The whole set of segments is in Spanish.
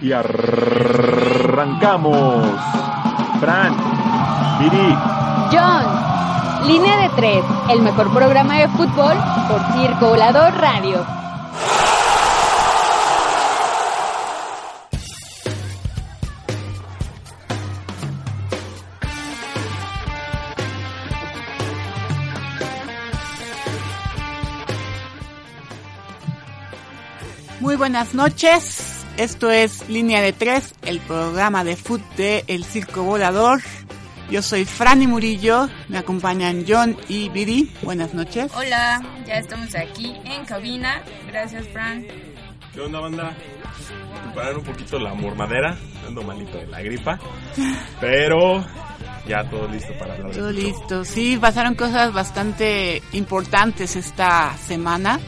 y arrancamos. Fran, Viri, John, Línea de Tres, el mejor programa de fútbol por Circo Volador Radio. Muy buenas noches. Esto es Línea de Tres, el programa de fútbol de El Circo Volador. Yo soy Franny Murillo, me acompañan John y Viri. Buenas noches. Hola, ya estamos aquí en cabina. Gracias, Fran. ¿Qué onda, banda? Preparar un poquito la mormadera, ando malito de la gripa, pero ya todo listo para hablar. de Todo listo. Sí, pasaron cosas bastante importantes esta semana.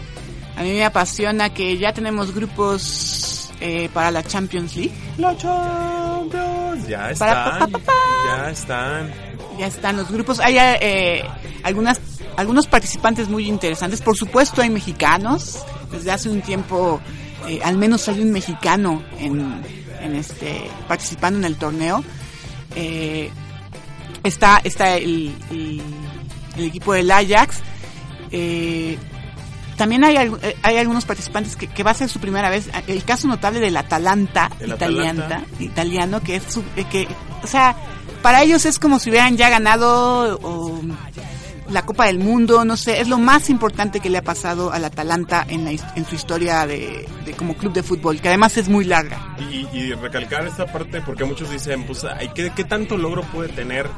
A mí me apasiona que ya tenemos grupos eh, para la Champions League. La Champions, ya están, pa, pa, pa. ya están. Ya están los grupos. Hay eh, algunas, algunos participantes muy interesantes. Por supuesto, hay mexicanos. Desde hace un tiempo, eh, al menos hay un mexicano en, en este participando en el torneo. Eh, está está el, el- el equipo del Ajax. Eh, también hay, eh, hay algunos participantes que, que va a ser su primera vez. El caso notable del Atalanta, El Atalanta. italiano, que es su, eh, que, o sea, para ellos es como si hubieran ya ganado o, la Copa del Mundo, no sé, es lo más importante que le ha pasado al Atalanta en, la, en su historia de, de como club de fútbol, que además es muy larga. Y, y recalcar esta parte porque muchos dicen, pues, ¿qué, qué tanto logro puede tener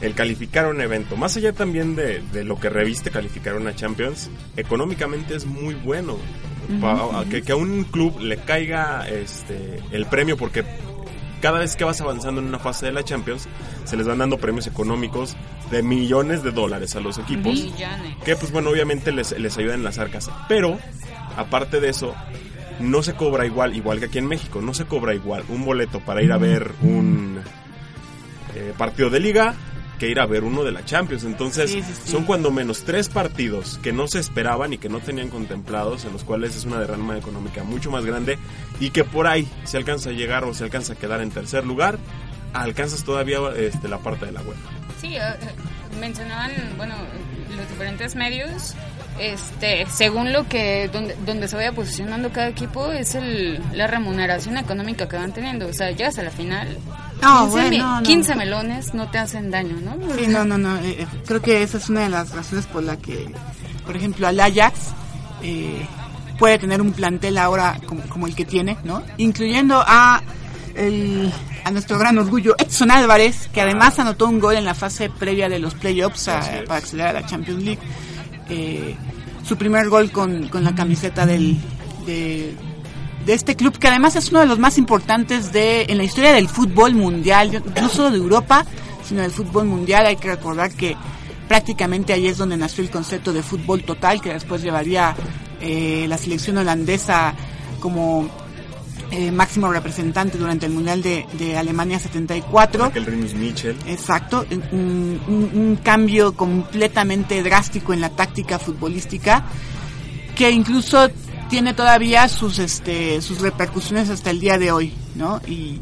el calificar un evento? Más allá también de, de lo que reviste calificar una Champions, económicamente es muy bueno. Pa- que, que a un club le caiga este el premio porque cada vez que vas avanzando en una fase de la Champions, se les van dando premios económicos de millones de dólares a los equipos Millones. que pues bueno obviamente les, les ayuda en las arcas pero aparte de eso no se cobra igual igual que aquí en México no se cobra igual un boleto para ir a ver un eh, partido de liga que ir a ver uno de la Champions entonces Sí, sí, sí. son cuando menos tres partidos que no se esperaban y que no tenían contemplados en los cuales es una derrama económica mucho más grande y que por ahí se alcanza a llegar o se alcanza a quedar en tercer lugar alcanzas todavía este, la parte de la UEFA Sí, eh, mencionaban, bueno, los diferentes medios, este, según lo que, donde, donde se vaya posicionando cada equipo, es el, la remuneración económica que van teniendo. O sea, llegas a la final, No, 15, bueno, me- no, no. 15 melones no te hacen daño, ¿no? Sí, no, no, no. eh, eh, creo que esa es una de las razones por la que, por ejemplo, al Ajax eh, puede tener un plantel ahora como, como el que tiene, ¿no? Incluyendo a el- a nuestro gran orgullo Edson Álvarez, que además anotó un gol en la fase previa de los playoffs a- para acceder a la Champions League. Eh, su primer gol con, con la camiseta del, de, de este club, que además es uno de los más importantes de en la historia del fútbol mundial, no solo de Europa, sino del fútbol mundial. Hay que recordar que prácticamente ahí es donde nació el concepto de fútbol total, que después llevaría eh, la selección holandesa como eh, máximo representante durante el Mundial de, de Alemania 74. aquel Rinus Michel Exacto, un, un- un cambio completamente drástico en la táctica futbolística que incluso tiene todavía sus este sus repercusiones hasta el día de hoy, ¿no? Y,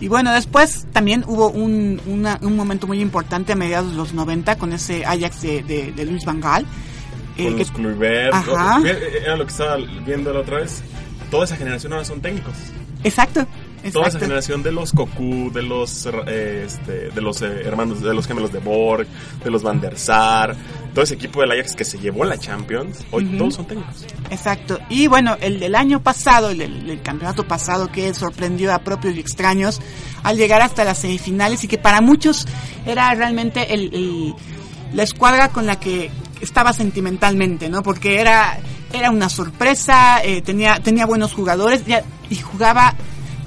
y bueno, después también hubo un, una- un momento muy importante a mediados de los 90 con ese Ajax de, de, de Luis Van Gaal. eh, con que- los Kluivert. Ajá. Era lo que estaba viendo la otra vez. Toda esa generación ahora son técnicos. exacto, Toda esa generación de los Cocu, de los eh, este, de los eh, hermanos, de los gemelos de Borg, de los Van der Sar, todo ese equipo del Ajax que se llevó la Champions, hoy todos son técnicos. Exacto. Y bueno, el del año pasado, el del campeonato pasado que sorprendió a propios y extraños al llegar hasta las semifinales y que para muchos era realmente el, el- la escuadra con la que estaba sentimentalmente, ¿no? Porque era era una sorpresa, eh, tenía tenía buenos jugadores ya- y jugaba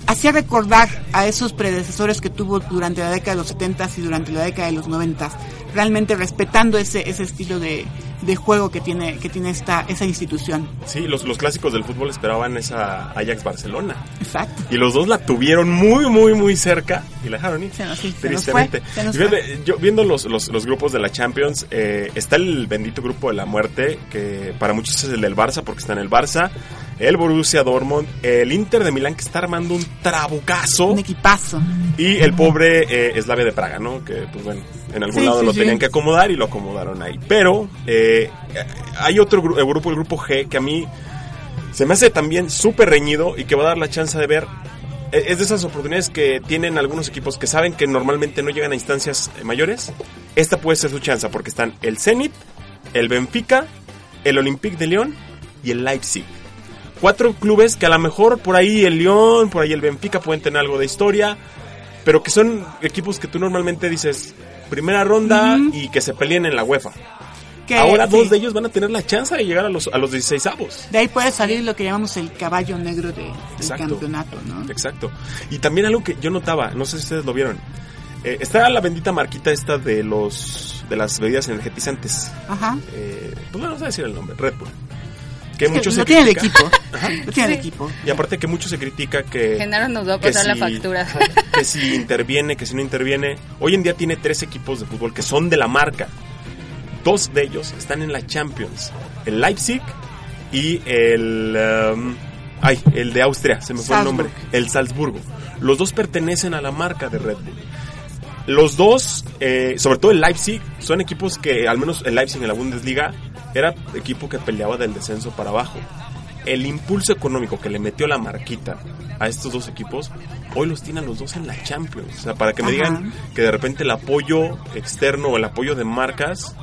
hacía recordar a esos predecesores que tuvo durante la década de los 70 y durante la década de los 90 realmente respetando ese ese estilo de, de juego que tiene que tiene esta esa institución. Sí, los, los clásicos del fútbol esperaban esa Ajax Barcelona. Exacto. Y los dos la tuvieron muy, muy, muy cerca. Y la dejaron ir. Se nos- sí, se nos tristemente. fue, se nos Y fíjate, yo viendo los, los, los grupos de la Champions, eh, está el bendito grupo de la muerte, que para muchos es el del Barça, porque está en el Barça, el Borussia Dortmund, el Inter de Milán, que está armando un trabucazo, Un equipazo. y el pobre eh, Slavia de Praga, ¿no? Que, pues bueno, en algún Sí, lado sí, lo tenían que acomodar y lo acomodaron ahí. Pero eh, hay otro gru- el grupo, el grupo G, que a mí se me hace también súper reñido y que va a dar la chance de ver. Eh, Es de esas oportunidades que tienen algunos equipos que saben que normalmente no llegan a instancias eh, mayores. Esta puede ser su chance porque están el Zenit, el Benfica, el Olympique de Lyon y el Leipzig. Cuatro clubes que a lo mejor por ahí el Lyon, por ahí el Benfica pueden tener algo de historia, pero que son equipos que tú normalmente dices primera ronda y que se peleen en la UEFA. Que, Ahora dos sí, de ellos van a tener la chance de llegar a los, a los 16 avos. De ahí puede salir lo que llamamos el caballo negro de, del campeonato, ¿no? Exacto. Y también algo que yo notaba, no sé si ustedes lo vieron. Eh, está la bendita marquita esta de los de las bebidas energetizantes. Ajá. Eh, pues no, no sé decir el nombre, Red Bull. Que Es que se tiene el equipo. Lo tiene el equipo. Y aparte que mucho se critica que... Genaro nos va a pasar la factura. Que si interviene, que si no interviene. Hoy en día tiene tres equipos de fútbol que son de la marca. Dos de ellos están en la Champions. El Leipzig y el... um, ay, el de Austria, se me fue el nombre. El Salzburgo. Los dos pertenecen a la marca de Red Bull. Los dos, eh, sobre todo el Leipzig, son equipos que, al menos el Leipzig en la Bundesliga, era equipo que peleaba del descenso para abajo. El impulso económico que le metió la marquita a estos dos equipos, hoy los tienen los dos en la Champions. O sea, para que me Ajá. digan que de repente el apoyo externo o el apoyo de marcas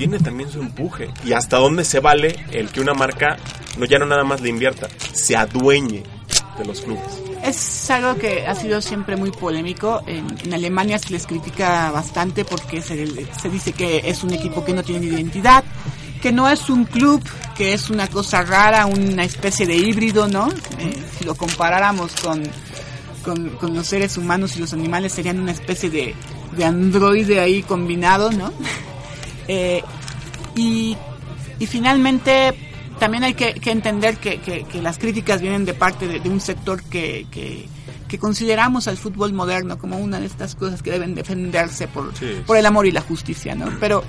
tiene también su empuje. Y hasta dónde se vale el que una marca no ya no nada más le invierta, se adueñe de los clubes. Es algo que ha sido siempre muy polémico. En, en Alemania se les critica bastante porque se, se dice que es un equipo que no tiene identidad, que no es un club, que es una cosa rara, una especie de híbrido, ¿no? Eh, si lo comparáramos con, con, con los seres humanos y los animales serían una especie de, de androide ahí combinado, ¿no? Eh, y, y finalmente también hay que, que entender que, que- que las críticas vienen de parte de, de un sector que, que, consideramos al fútbol moderno como una de estas cosas que deben defenderse por, Sí. por el amor y la justicia, ¿no? Pero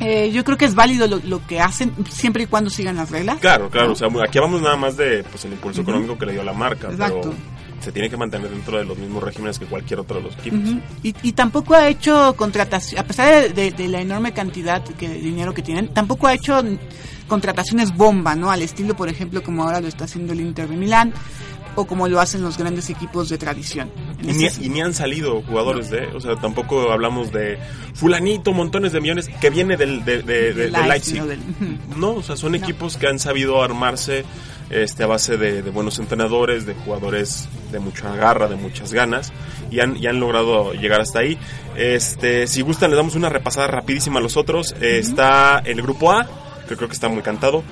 eh, yo creo que es válido lo, lo que hacen siempre y cuando sigan las reglas. Claro, claro, ¿no? o sea, aquí hablamos nada más de pues el impulso económico que le dio la marca, Exacto. pero se tiene que mantener dentro de los mismos regímenes que cualquier otro de los equipos. Y, y tampoco ha hecho contratación, a pesar de, de- de la enorme cantidad que, de dinero que tienen, tampoco ha hecho contrataciones bomba, ¿no? Al estilo, por ejemplo, como ahora lo está haciendo el Inter de Milán o como lo hacen los grandes equipos de tradición. Y ni, y ni han salido jugadores de, o sea, tampoco hablamos de fulanito, montones de millones que viene del, de, de- de- de Leipzig. ¿no? Del- ujú. No, o sea, son equipos que han sabido armarse este, a base de, de buenos entrenadores, de jugadores de mucha garra, de muchas ganas, y han, y han logrado llegar hasta ahí. Este, si gustan, les damos una repasada rapidísima a los otros. Eh, Está el grupo A, que creo que está muy cantado.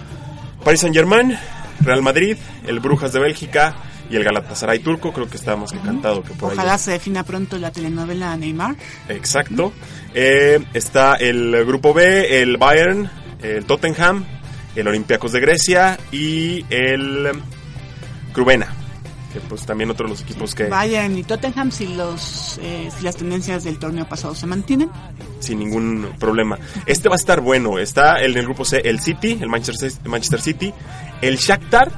Paris Saint Germain, Real Madrid, el Brujas de Bélgica y el Galatasaray turco, creo que está más que cantado que por ahí. Ojalá se defina pronto la telenovela Neymar. Exacto. Eh, está el grupo B, el Bayern, el Tottenham, el Olympiacos de Grecia y el Crubena, que pues también otro de los equipos que Bayern y Tottenham si los eh, si las tendencias del torneo pasado se mantienen. sin ningún problema. Este va a estar bueno. Está el, en el grupo C el City, el Manchester, Manchester City, el Shakhtar,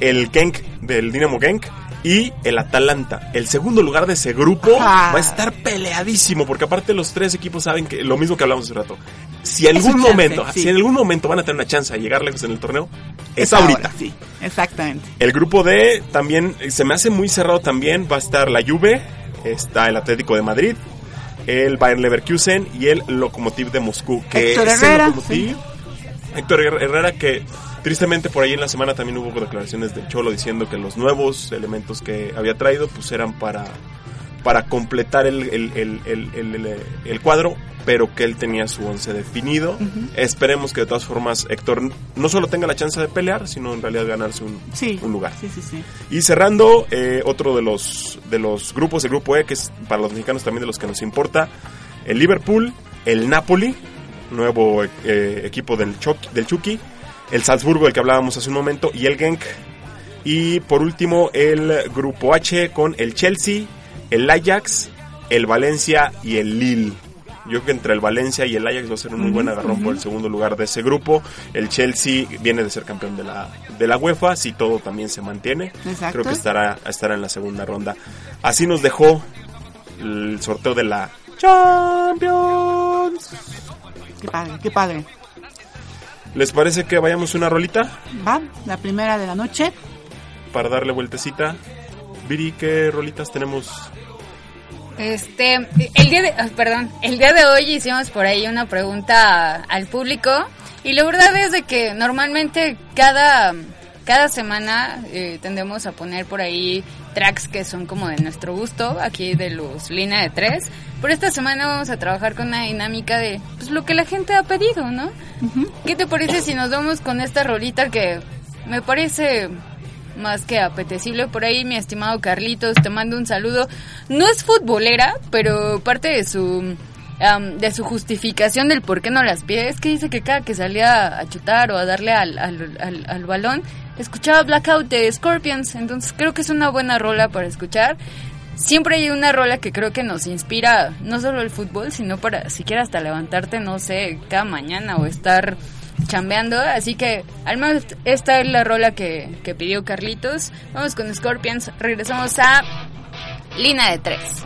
el Genk del Dinamo Genk y el Atalanta. El segundo lugar de ese grupo Ajá. va a estar peleadísimo porque aparte los tres equipos saben que lo mismo que hablamos hace rato. Si en Es algún chance, momento, sí. si en algún momento van a tener una chance de llegar lejos en el torneo, es, ahorita. sí, exactamente. El grupo D también se me hace muy cerrado también. Va a estar la Juve, está el Atlético de Madrid, el Bayern Leverkusen y el Lokomotiv de Moscú. Que Héctor ese Herrera, Lokomotiv- Héctor Her- Herrera que tristemente por ahí en la semana también hubo declaraciones del Cholo diciendo que los nuevos elementos que había traído pues eran para para completar el, el, el, el, cuadro, pero que él tenía su once definido. Esperemos que de todas formas Héctor no solo tenga la chance de pelear, sino en realidad ganarse un, Sí. un lugar. Sí, sí, sí. Y cerrando, eh, otro de los, de los grupos, el grupo E, que es para los mexicanos también de los que nos importa, el Liverpool, el Napoli, nuevo eh, equipo del, Chucky, del Chucky, el Salzburgo, del que hablábamos hace un momento, y el Genk. Y por último, el grupo H con el Chelsea, el Ajax, el Valencia y el Lille. Yo creo que entre el Valencia y el Ajax va a ser un muy buen agarrón por el segundo lugar de ese grupo. El Chelsea viene de ser campeón de la, de la UEFA, si todo también se mantiene. Exacto. Creo que estará, estará en la segunda ronda. Así nos dejó el sorteo de la Champions. Qué padre, qué padre. ¿Les parece que vayamos una rolita Va, la primera de la noche. para darle vueltecita? Viri, ¿qué rolitas tenemos? Este, el día de, ah, perdón, el día de hoy hicimos por ahí una pregunta al público y la verdad es de que normalmente cada, cada semana eh, tendemos a poner por ahí tracks que son como de nuestro gusto, aquí de los línea de tres, pero esta semana vamos a trabajar con una dinámica de pues lo que la gente ha pedido, ¿no? ¿Qué te parece si nos vamos con esta rolita que me parece más que apetecible por ahí, mi estimado Carlitos, te mando un saludo. No es futbolera, pero parte de su um, de su justificación del por qué no las pide, es que dice que cada que salía a chutar o a darle al, al, al, balón, escuchaba Blackout de Scorpions, entonces creo que es una buena rola para escuchar. Siempre hay una rola que creo que nos inspira no solo el fútbol, sino para siquiera hasta levantarte, no sé, cada mañana o estar chambeando. Así que al menos esta es la rola que, que pidió Carlitos. Vamos con Scorpions, regresamos a Lina de tres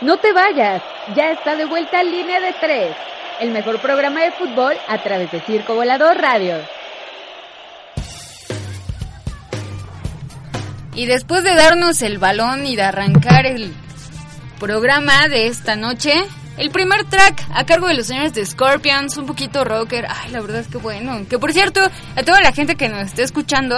No te vayas, ya está de vuelta Línea de Tres, el mejor programa de fútbol a través de Circo Volador Radio. Y después de darnos el balón y de arrancar el programa de esta noche, el primer track a cargo de los señores de Scorpions, un poquito rocker. Ay, la verdad es que bueno. Que por cierto, a toda la gente que nos esté escuchando,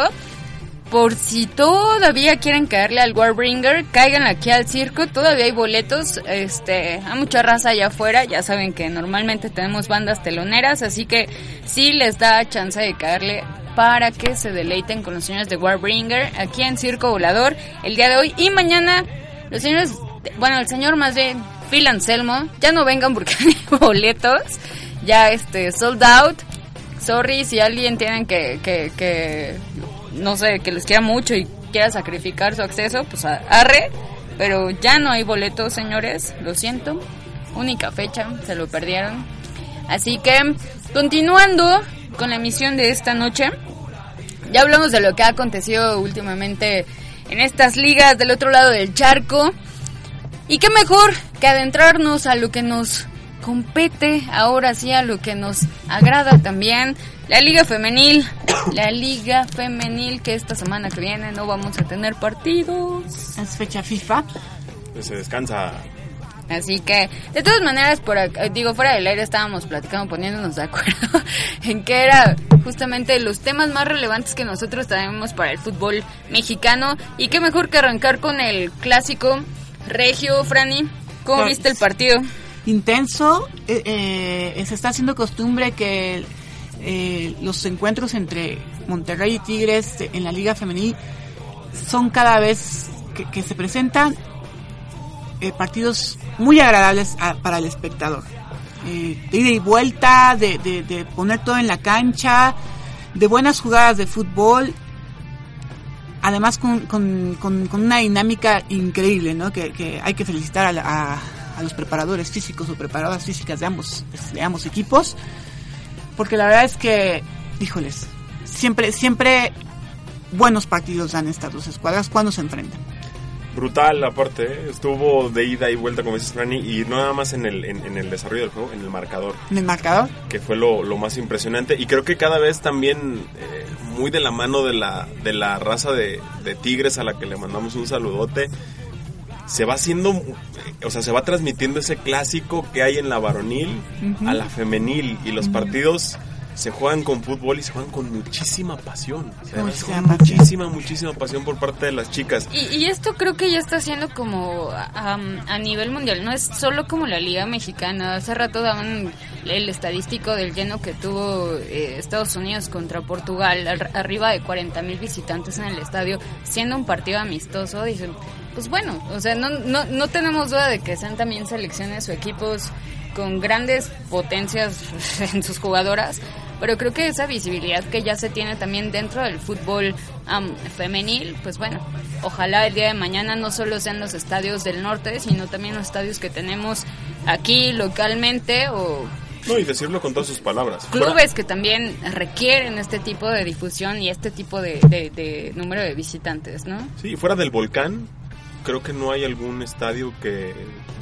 por si todavía quieren caerle al Warbringer, caigan aquí al circo. Todavía hay boletos. Este, hay mucha raza allá afuera. Ya saben que normalmente tenemos bandas teloneras, así que sí les da chance de caerle para que se deleiten con los señores de Warbringer aquí en Circo Volador el día de hoy y mañana. Los señores, bueno, el señor más bien Phil Anselmo, ya no vengan porque hay boletos, ya este sold out. Sorry si alguien tienen que, que, que no sé, que les quiera mucho y quiera sacrificar su acceso, pues arre, pero ya no hay boletos, señores, lo siento. Única fecha, se lo perdieron. Así que, continuando con la emisión de esta noche, ya hablamos de lo que ha acontecido últimamente en estas ligas del otro lado del charco. Y qué mejor que adentrarnos a lo que nos compete, ahora sí a lo que nos agrada también, la Liga Femenil, la Liga Femenil que esta semana que viene no vamos a tener partidos. Es fecha FIFA. Pues se descansa. Así que, de todas maneras, por acá- digo, fuera del aire estábamos platicando, poniéndonos de acuerdo en que era justamente los temas más relevantes que nosotros tenemos para el fútbol mexicano. Y qué mejor que arrancar con el clásico regio, Franny. ¿Cómo Pues- viste el partido? Intenso. eh, eh, se está haciendo costumbre que eh, los encuentros entre Monterrey y Tigres en la Liga Femenil son cada vez que, se presentan partidos muy agradables para el espectador. De ida y vuelta, de, poner todo en la cancha, de buenas jugadas de fútbol. Además con, una dinámica increíble, ¿no? Que, que hay que felicitar a, la- a- a los preparadores físicos o preparadoras físicas de ambos, de ambos equipos. Porque la verdad es que, híjoles, siempre, siempre buenos partidos dan estas dos escuadras cuando se enfrentan. Brutal, aparte, ¿eh? estuvo de ida y vuelta, como dices, Franny, y no nada más en el, en, en el desarrollo del juego, en el marcador, En el marcador, que fue lo, lo más impresionante. Y creo que cada vez también eh, muy de la mano de la, de la raza de, de Tigres, a la que le mandamos un saludote, se va haciendo, o sea, se va transmitiendo ese clásico que hay en la varonil a la femenil, y los partidos se juegan con fútbol y se juegan con muchísima pasión. Además, Muchísima con pasión. muchísima, muchísima pasión por parte de las chicas. Y, y esto creo que ya está siendo como am, a nivel mundial, no es solo como la Liga Mexicana. Hace rato daban el estadístico del lleno que tuvo eh, Estados Unidos contra Portugal, ar- arriba de 40 mil visitantes en el estadio, siendo un partido amistoso. Dije, pues bueno, o sea, no, no, no tenemos duda de que sean también selecciones o equipos con grandes potencias en sus jugadoras, pero creo que esa visibilidad que ya se tiene también dentro del fútbol am, femenil, pues bueno, ojalá el día de mañana no solo sean los estadios del norte, sino también los estadios que tenemos aquí localmente o No, y decirlo con todas sus palabras. Clubes que también requieren este tipo de difusión y este tipo de, de- de número de visitantes, ¿no? Sí, fuera del volcán, creo que no hay algún estadio que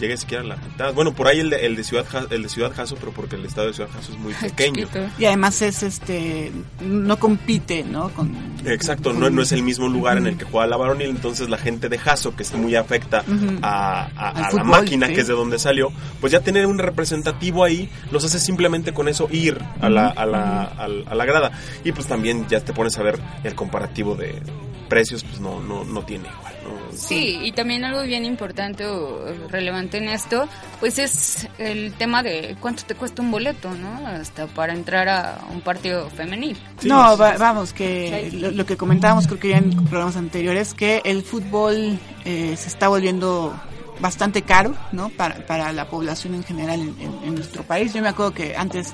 llegue siquiera a la mitad. Bueno, por ahí el de, el de Ciudad el de Ciudad Jaso, pero porque el estadio de Ciudad Jaso es muy pequeño. Chiquito. y además es este, no compite, ¿no? Con, Exacto, no, no es el mismo lugar en el que juega la varonil, entonces la gente de Jaso, que es muy afecta a, a- a la máquina sí. que es de donde salió, pues ya tener un representativo ahí los hace simplemente con eso ir a la, a la, al- a la grada. Y pues también ya te pones a ver el comparativo de precios, pues no, no, no tiene igual. Sí, y también algo bien importante o relevante en esto, pues es el tema de cuánto te cuesta un boleto, ¿no? Hasta para entrar a un partido femenil. Sí, no, va- vamos, que lo, lo que comentábamos creo que ya en programas anteriores, que el fútbol eh, se está volviendo bastante caro, ¿no? Para, para la población en general en, en- en nuestro país. Yo me acuerdo que antes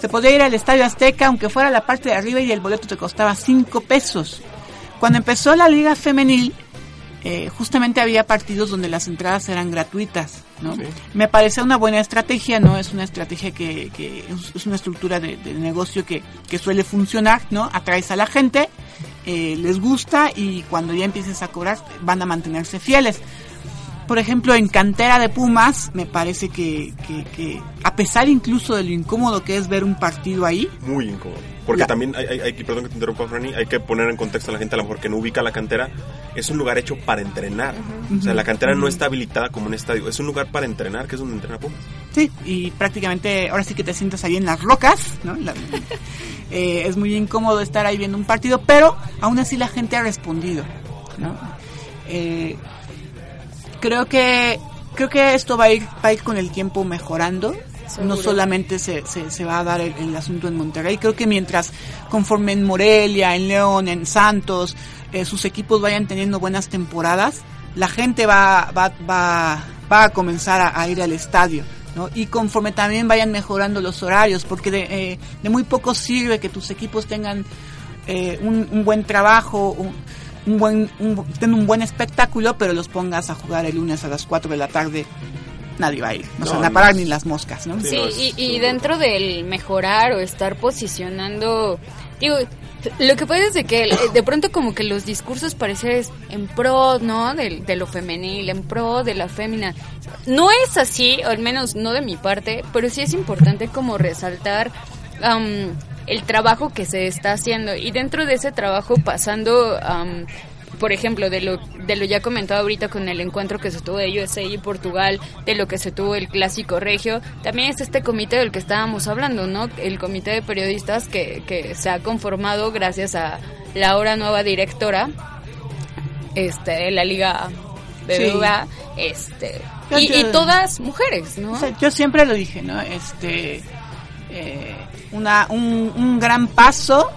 se podía ir al Estadio Azteca, aunque fuera la parte de arriba y el boleto te costaba cinco pesos. Cuando empezó la liga femenil, eh, justamente había partidos donde las entradas eran gratuitas, ¿no? Sí. Me parece una buena estrategia, ¿no? Es una estrategia que, que es, una estructura de, de negocio que, que suele funcionar, ¿no? Atraes a la gente, eh, les gusta y cuando ya empieces a cobrar van a mantenerse fieles. por ejemplo, en cantera de Pumas, me parece que, que, que, a pesar incluso de lo incómodo que es ver un partido ahí. Muy incómodo. Porque también hay, hay, hay, perdón que te interrumpa, Franny, hay que poner en contexto a la gente a lo mejor que no ubica la cantera. Es un lugar hecho para entrenar. Uh -huh. O sea, la cantera uh -huh. no está habilitada como un estadio. Es un lugar para entrenar, que es donde entrena Pumas. Sí, y prácticamente ahora sí que te sientas ahí en las rocas, ¿no? La, eh, es muy incómodo estar ahí viendo un partido, pero aún así la gente ha respondido, ¿no? Eh, creo que creo que esto va a ir va a ir con el tiempo mejorando No solamente se, se, se, va a dar el, asunto en Monterrey creo que mientras conforme en Morelia en León en Santos eh, sus equipos vayan teniendo buenas temporadas la gente va va va, va a comenzar a, ir al estadio ¿no? y conforme también vayan mejorando los horarios porque de, eh, muy poco sirve que tus equipos tengan eh, un, buen trabajo un, un buen un, ten un buen espectáculo, pero los pongas a jugar el lunes a las 4 de la tarde, nadie va a ir. No, no se van a parar ni las moscas, ¿no? Sí, y, y dentro del mejorar o estar posicionando, digo, lo que pasa es de que de pronto como que los discursos parecen en pro, ¿no? De, de, lo femenil, en pro de la fémina. No es así, o al menos no de mi parte, pero sí es importante como resaltar um, el trabajo que se está haciendo y dentro de ese trabajo pasando um, por ejemplo, de lo, de lo ya comentado ahorita con el encuentro que se tuvo de USA y Portugal, de lo que se tuvo el clásico regio, también es este comité del que estábamos hablando, ¿no? El comité de periodistas que, que se ha conformado gracias a la ahora nueva directora este, de la Liga BBVA, sí. este, y, yo, y, todas mujeres, ¿no? O sea, yo siempre lo dije, ¿no? Este, eh, una, un, un gran paso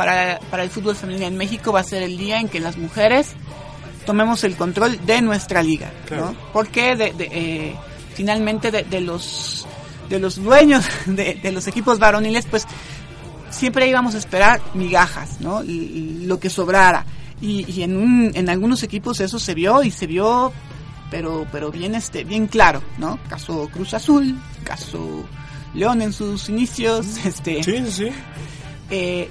para, para el fútbol femenino en México va a ser el día en que las mujeres tomemos el control de nuestra liga, claro. ¿no? Porque de, de, eh, finalmente de, de, los de los dueños de, los equipos varoniles, pues siempre íbamos a esperar migajas, ¿no? Y, y lo que sobrara. Y, y en, un, en algunos equipos eso se vio y se vio, pero pero bien este bien claro, ¿no? Caso Cruz Azul, caso León en sus inicios, este. Sí, sí. Eh,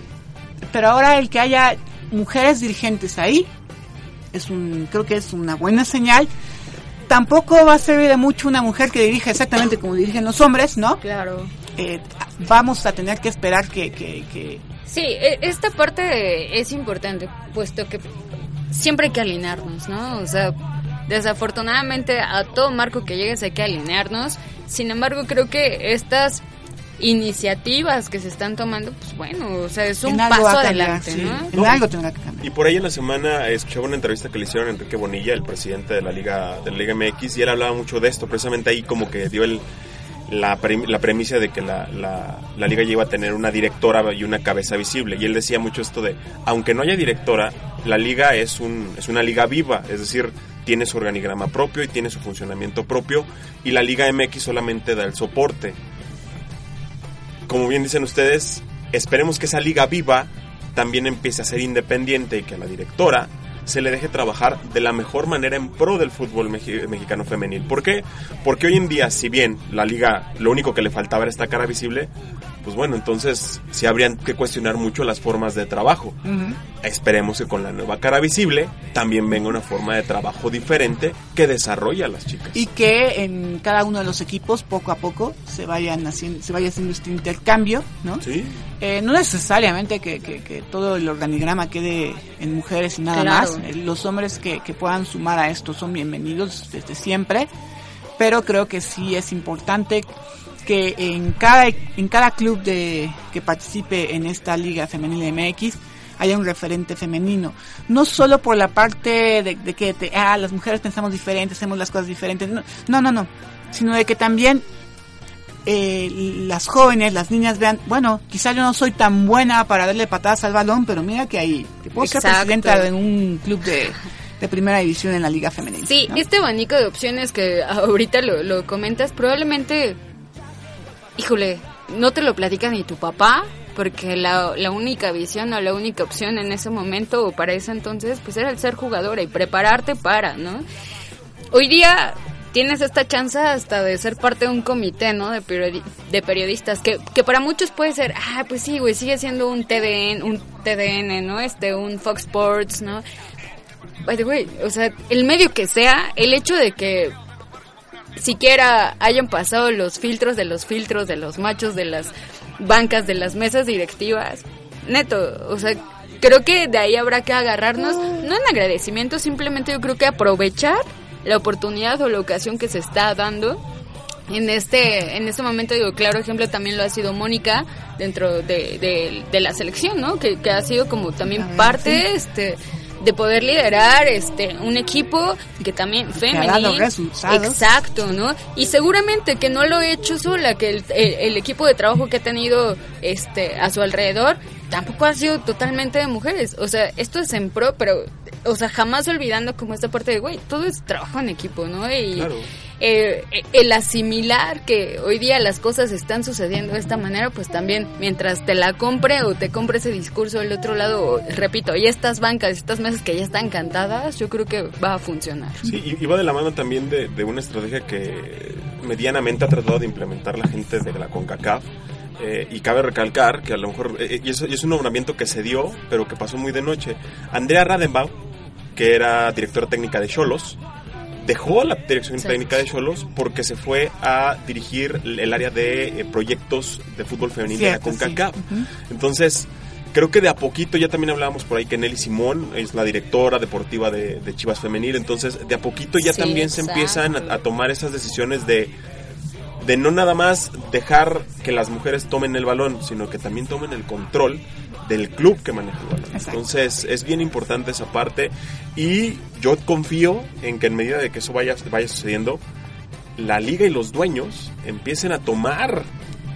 pero ahora el que haya mujeres dirigentes ahí es un creo que es una buena señal. Tampoco va a servir de mucho una mujer que dirige exactamente como dirigen los hombres no claro. Eh, vamos a tener que esperar que, que, que sí e, esta parte es importante puesto que siempre hay que alinearnos no o sea desafortunadamente a todo marco que llegues hay que alinearnos. Sin embargo creo que estas iniciativas que se están tomando, pues bueno, o sea, es un paso adelante, sí. ¿no? En algo tendrá que cambiar. Y por ahí en la semana escuchaba una entrevista que le hicieron a Enrique Bonilla, el presidente de la Liga de la Liga MX, y él hablaba mucho de esto, precisamente ahí como que dio el la, pre, la premisa de que la, la, la, liga ya iba a tener una directora y una cabeza visible. Y él decía mucho esto de, aunque no haya directora, la liga es, un, es una liga viva, es decir, tiene su organigrama propio y tiene su funcionamiento propio, y la Liga MX solamente da el soporte como bien dicen ustedes, esperemos que esa liga viva también empiece a ser independiente y que a la directora se le deje trabajar de la mejor manera en pro del fútbol mexicano femenil. ¿Por qué? Porque hoy en día, si bien la liga lo único que le faltaba era esta cara visible, pues bueno, entonces sí habrían que cuestionar mucho las formas de trabajo. Uh -huh. Esperemos que con la nueva cara visible también venga una forma de trabajo diferente que desarrolle a las chicas. Y que en cada uno de los equipos poco a poco se vayan haciendo, se vaya haciendo este intercambio, ¿no? Sí. Eh, no necesariamente que, que, que, todo el organigrama quede en mujeres y nada claro. más. Los hombres que, que puedan sumar a esto son bienvenidos desde siempre, pero creo que sí es importante que en cada en cada club de que participe en esta liga femenil MX haya un referente femenino no solo por la parte de, de que te, ah, las mujeres pensamos diferentes hacemos las cosas diferentes no no no, no sino de que también eh, las jóvenes, las niñas vean, bueno, quizá yo no soy tan buena para darle patadas al balón, pero mira que ahí, que puedo Exacto. ser presidenta de un club de, de primera división en la liga femenina. Sí, ¿no? este abanico de opciones que ahorita lo, lo comentas, probablemente híjole, no te lo platica ni tu papá, porque la, la, única visión o la única opción en ese momento o para ese entonces, pues era el ser jugadora y prepararte para, ¿no? Hoy día tienes esta chance hasta de ser parte de un comité, ¿no? De, de periodistas, que, que para muchos puede ser, ah, pues sí, güey, sigue siendo un TDN, un TDN, ¿no? Este, un Fox Sports, ¿no? by the way, o sea, el medio que sea, el hecho de que siquiera hayan pasado los filtros de los filtros de los machos de las bancas de las mesas directivas, neto, o sea, creo que de ahí habrá que agarrarnos, no. en agradecimiento, simplemente yo creo que aprovechar la oportunidad o la ocasión que se está dando. En este en este momento digo claro ejemplo también lo ha sido Mónica dentro de, de, de la selección no que, que, ha sido como también parte este de poder liderar este un equipo que también femenino. exacto no y seguramente que no lo he hecho sola que el, el, el, equipo de trabajo que ha tenido este a su alrededor tampoco ha sido totalmente de mujeres. O sea esto es en pro pero o sea jamás olvidando como esta parte de güey todo es trabajo en equipo no y claro. Eh, el asimilar que hoy día las cosas están sucediendo de esta manera, pues también mientras te la compre o te compre ese discurso del otro lado, repito, y estas bancas, estas mesas que ya están cantadas, yo creo que va a funcionar. Sí, y va de la mano también de, de una estrategia que medianamente ha tratado de implementar la gente de la CONCACAF. Eh, y cabe recalcar que a lo mejor, eh, y, eso, y es un nombramiento que se dio, pero que pasó muy de noche. Andrea Radenbach, que era directora técnica de Cholos, dejó la dirección sí. técnica de Cholos porque se fue a dirigir el área de eh, proyectos de fútbol femenino de la CONCACAF. Sí. Uh -huh. Entonces, creo que de a poquito, ya también hablábamos por ahí que Nelly Simón es la directora deportiva de, de Chivas Femenil, entonces de a poquito ya sí, también exacto. se empiezan a, a, tomar esas decisiones de de no nada más dejar que las mujeres tomen el balón, sino que también tomen el control del club que maneja el balón. Entonces es bien importante esa parte y yo confío en que en medida de que eso vaya, vaya sucediendo, la liga y los dueños empiecen a tomar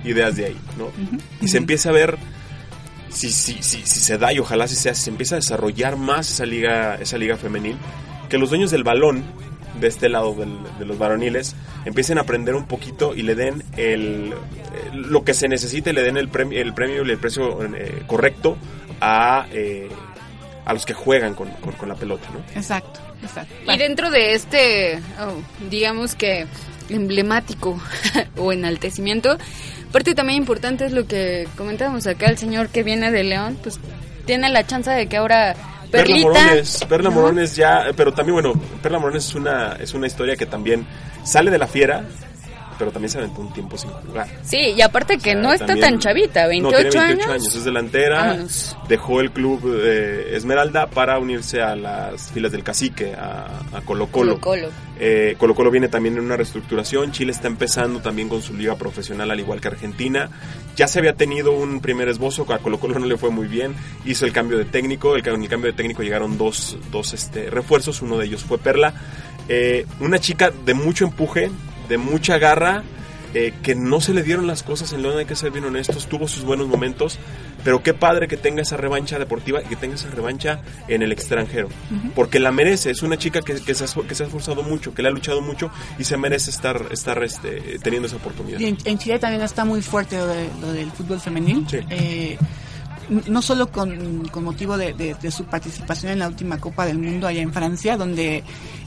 ideas de ahí, ¿no? Uh -huh. Y se empiece a ver si, si, si, si, se da y ojalá si sea, si se empieza a desarrollar más esa liga, esa liga femenil, que los dueños del balón de este lado del, de los varoniles empiecen a aprender un poquito y le den el, lo que se necesite, le den el premio, el premio y el precio eh, correcto a, eh, a los que juegan con, con, con, la pelota, ¿no? Exacto, exacto. Y dentro de este, oh, digamos que emblemático o enaltecimiento, parte también importante es lo que comentábamos acá, el señor que viene de León, pues tiene la chance de que ahora. Perla Morones, Perla. Morones ya, pero también bueno, Perla Morones es una es una historia que también sale de la fiera, pero también se aventó un tiempo sin jugar. Sí, y aparte que o sea, no está tan chavita, 28, no, tiene 28 años. años. Es delantera, Vámonos. dejó el club eh, Esmeralda para unirse a las filas del cacique, a, a Colo Colo. Colo Colo. Eh, Colo Colo viene también en una reestructuración, Chile está empezando también con su liga profesional al igual que Argentina. Ya se había tenido un primer esbozo, a Colo Colo no le fue muy bien, hizo el cambio de técnico, el, el cambio de técnico llegaron dos, dos este, refuerzos, uno de ellos fue Perla. Eh, una chica de mucho empuje, de mucha garra, eh, que no se le dieron las cosas en León, hay que ser bien honestos, tuvo sus buenos momentos, pero qué padre que tenga esa revancha deportiva y que tenga esa revancha en el extranjero, uh -huh. porque la merece, es una chica que, que, se ha, que, se ha, esforzado mucho, que le ha luchado mucho y se merece estar, estar este, teniendo esa oportunidad. Y en, en, Chile también está muy fuerte lo, de, lo del fútbol femenil. Sí. Eh, no solo con, con motivo de, de, de, su participación en la última Copa del Mundo allá en Francia, donde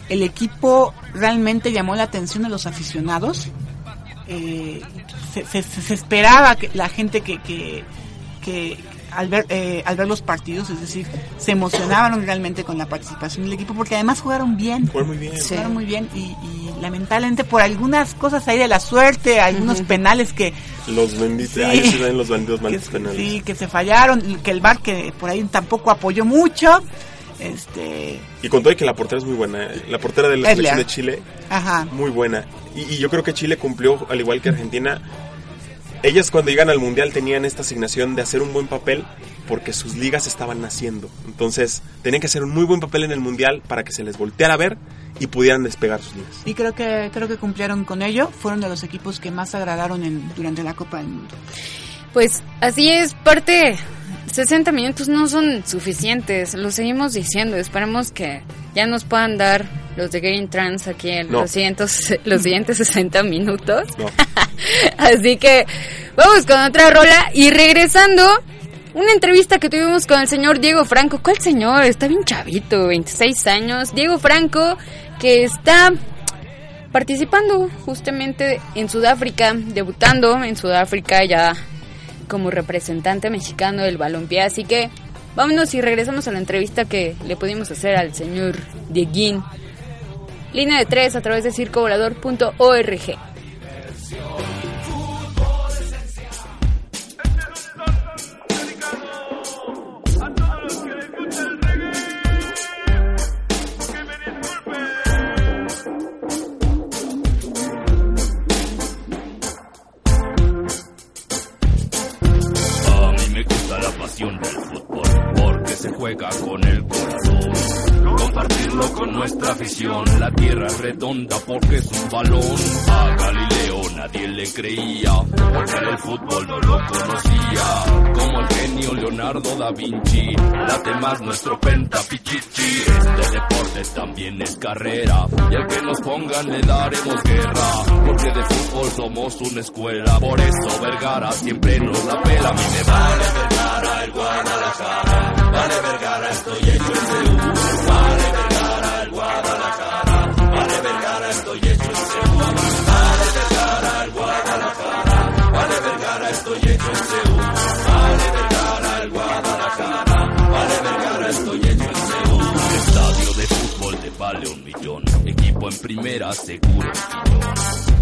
el equipo realmente llamó la atención de los aficionados. Eh, se, se, se, esperaba que la gente que, que, que al ver, eh, al ver los partidos, es decir, se emocionaron realmente con la participación del equipo porque además jugaron bien. Jugaron muy bien. Sí. Jugaron muy bien y, y, lamentablemente por algunas cosas ahí de la suerte, algunos uh -huh. penales que... Los benditos, sí, ahí se ven los bandidos malditos que, penales. Sí, que se fallaron, que el bar que por ahí tampoco apoyó mucho. Este... Y con todo y que la portera es muy buena, ¿eh? la portera de la selección de Chile, Ajá. muy buena. Y, y, yo creo que Chile cumplió, al igual que Argentina, ellas cuando llegan al Mundial tenían esta asignación de hacer un buen papel porque sus ligas estaban naciendo. Entonces tenían que hacer un muy buen papel en el Mundial para que se les volteara a ver y pudieran despegar sus ligas. Y creo que creo que cumplieron con ello. Fueron de los equipos que más agradaron en, durante la Copa del Mundo. Pues así es, parte 60 minutos no son suficientes, lo seguimos diciendo, esperemos que ya nos puedan dar los de Game Trans aquí en no. los, siguientes, los siguientes 60 minutos. No. Así que vamos con otra rola y regresando, una entrevista que tuvimos con el señor Diego Franco. ¿Cuál señor? Está bien chavito, 26 años. Diego Franco, que está participando justamente en Sudáfrica, debutando en Sudáfrica ya como representante mexicano del balompié. Así que Vámonos y regresamos a la entrevista que le pudimos hacer al señor Dieguín. Línea de tres a través de circovolador.org. pasión del fútbol porque se juega con el corazón. Compartirlo con nuestra afición. La tierra es redonda porque es un balón. A Galileo nadie le creía porque el fútbol no lo conocía. Como el genio Leonardo da Vinci, late más nuestro penta pichichi. Este deporte también es carrera y al que nos pongan le daremos guerra. Porque de fútbol somos una escuela. Por eso Vergara siempre nos la pela. A mí me vale Vergara el Guadalajara. Vale Vergara, estoy hecho en Seúl. Vale un millón. Equipo en primera, seguro.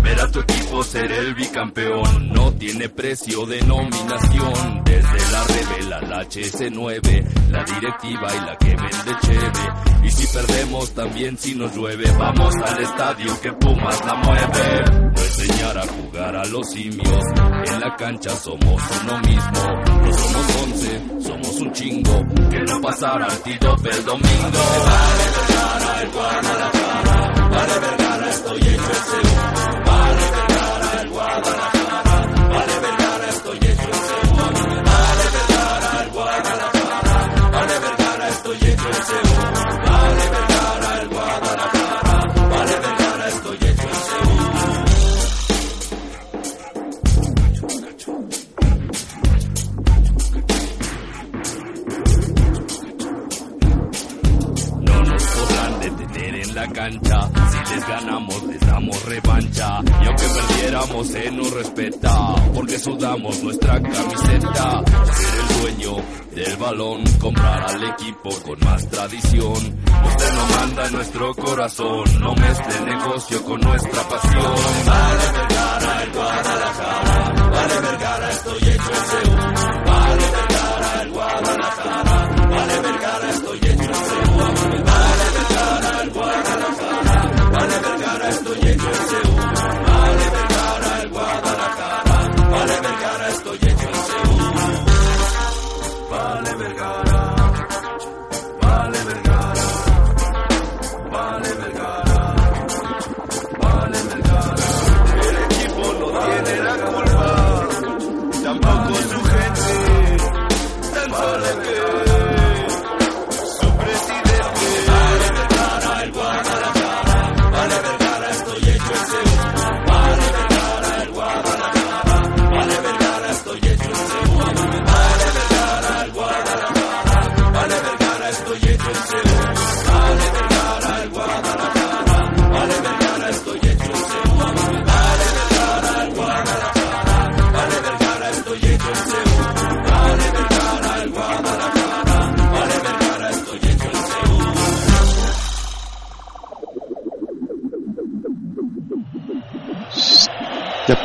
Ver a tu equipo ser el bicampeón no tiene precio de nominación. Desde la revela la HS9, la directiva y la que vende cheve. Y si perdemos también si nos llueve, vamos al estadio que Pumas la mueve. Enseñar a jugar a los simios, en la cancha somos uno mismo. No somos once, somos un chingo, que no pasará el domingo. Vale Vergara, el Guadalajara, vale Vergara, estoy hecho en Seúl. Sudamos nuestra camiseta. Ser el dueño del balón. Comprar al equipo con más tradición. Usted no manda en nuestro corazón. No mezcle negocio con nuestra pasión. Vergara, el Guadalajara.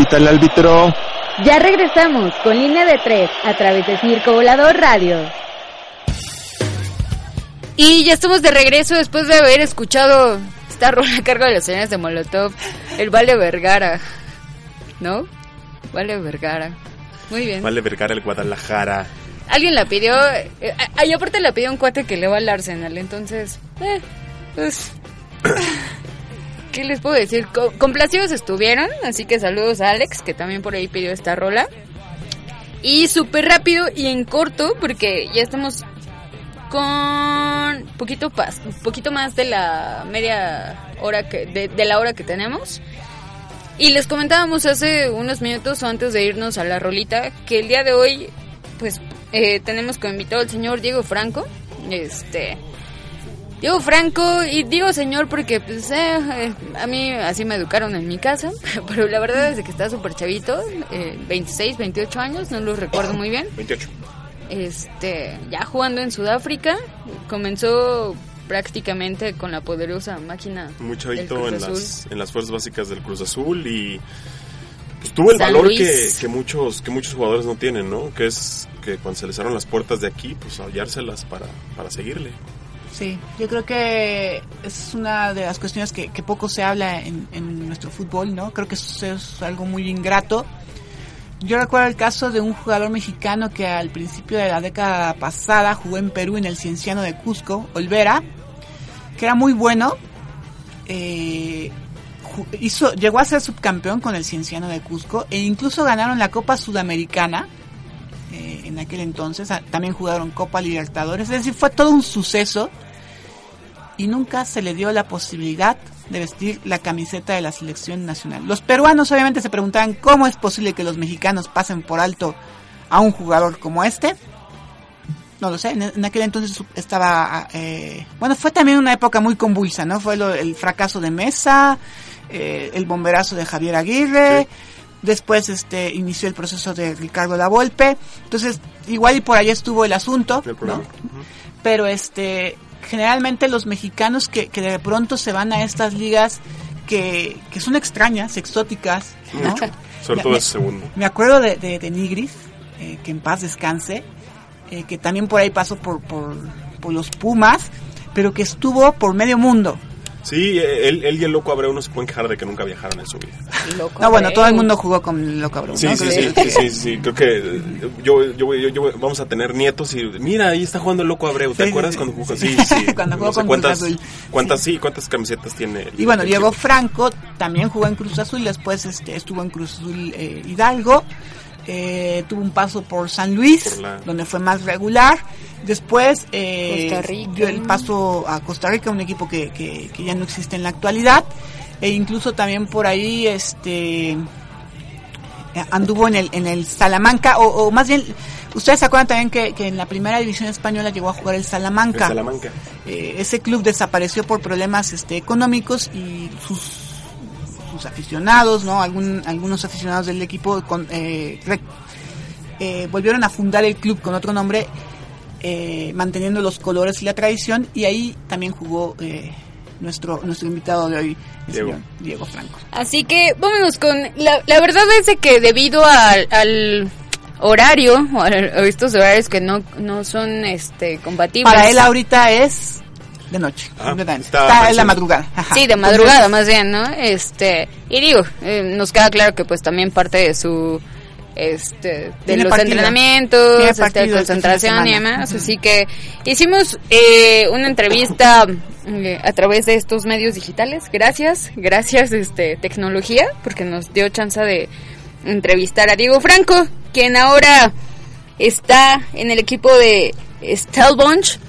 Pita el árbitro. Ya regresamos con línea de tres a través de Circo Volador Radio. Y ya estamos de regreso después de haber escuchado esta rola a cargo de las señoras de Molotov, el Vale Vergara. ¿No? Vale Vergara. Muy bien. Vale Vergara, el Guadalajara. Alguien la pidió. Eh, y aparte la pidió un cuate que le va al Arsenal. Entonces, eh, pues. ¿Qué les puedo decir? Co- complacidos estuvieron. Así que saludos a Alex, que también por ahí pidió esta rola. Y súper rápido y en corto, porque ya estamos con poquito, pas, poquito más de la media hora que, de, de la hora que tenemos. Y les comentábamos hace unos minutos o antes de irnos a la rolita que el día de hoy, pues eh, tenemos como invitado al señor Diego Franco. Este. Diego Franco, y digo señor porque pues eh, eh, a mí así me educaron en mi casa, pero la verdad es que está súper chavito, eh, 26, 28 años, no lo recuerdo muy bien. 28. este, ya jugando en Sudáfrica, comenzó prácticamente con la poderosa máquina. Hito Cruz en las, en las fuerzas básicas del Cruz Azul y pues, tuvo el San valor que, que muchos que muchos jugadores no tienen, ¿no? Que es que cuando se les cerraron las puertas de aquí, pues hallárselas para, para seguirle. Sí, yo creo que es una de las cuestiones que, poco se habla en, nuestro fútbol, ¿no? Creo que eso es algo muy ingrato. Yo recuerdo el caso de un jugador mexicano que al principio de la década pasada jugó en Perú en el Cienciano de Cusco, Olvera, que era muy bueno. eh, hizo, llegó a ser subcampeón con el Cienciano de Cusco e incluso ganaron la Copa Sudamericana eh, en aquel entonces. Ah, También jugaron Copa Libertadores. Es decir, fue todo un suceso y nunca se le dio la posibilidad de vestir la camiseta de la selección nacional. Los peruanos obviamente se preguntaban cómo es posible que los mexicanos pasen por alto a un jugador como este. No lo sé, en, aquel entonces estaba... eh, bueno, fue también una época muy convulsa, ¿no? Fue lo- el fracaso de Mesa, eh, el bomberazo de Javier Aguirre, después este inició el proceso de Ricardo Lavolpe, entonces igual y por ahí estuvo el asunto, pero este generalmente los mexicanos que, que de pronto se van a estas ligas que, que son extrañas, exóticas, ¿no? Mucho. Sobre todo me- ese segundo. Me acuerdo de, de, de Nigris, eh, que en paz descanse, eh, que también por ahí pasó por, por, por los Pumas, pero que estuvo por medio mundo. Sí, él, él y el loco Abreu no se pueden quejar de que nunca viajaron en su vida. Loco, No, bueno, todo el mundo jugó con lo cabrón. Sí, ¿no? sí, Creo sí, que- sí, sí, sí, creo que eh, yo, yo, yo, yo- vamos a tener nietos y mira, ahí está jugando el loco Abreu, ¿te Sí, acuerdas sí, cuando sí. jugó? Sí, sí. Cuando jugó no sé con cuántas, Cruz Azul. cuántas, sí, cuántas camisetas tiene. el- Y bueno, el Diego. Franco también jugó en Cruz Azul, después este, estuvo en Cruz Azul eh, Hidalgo, eh, tuvo un paso por San Luis, Por la- donde fue más regular, después eh, Costa Rica. dio el paso a Costa Rica, un equipo que, que, que ya no existe en la actualidad, e incluso también por ahí este anduvo en el en el Salamanca o, o más bien ustedes se acuerdan también que, que en la primera división española llegó a jugar el Salamanca. eh, ese club desapareció por problemas este, económicos y sus, sus aficionados, ¿no? Algún, algunos aficionados del equipo con, eh, eh, volvieron a fundar el club con otro nombre, eh, manteniendo los colores y la tradición, y ahí también jugó eh, nuestro, nuestro invitado de hoy, el Diego. señor Diego Franco. Así que vámonos con... La, la verdad es de que debido al, al horario, o a, a estos horarios que no, no son este compatibles... Para él ahorita es de noche, Ah, completamente. está está, en la madrugada. ajá. Sí, de Entonces, madrugada más bien, ¿no? Este, y digo, eh, nos queda claro que pues también parte de su este de los partido. entrenamientos, este, este concentración de y semana. demás, así que hicimos eh, una entrevista eh, a través de estos medios digitales. Gracias, gracias este tecnología porque nos dio chance de entrevistar a Diego Franco, quien ahora está en el equipo de Stellbunch,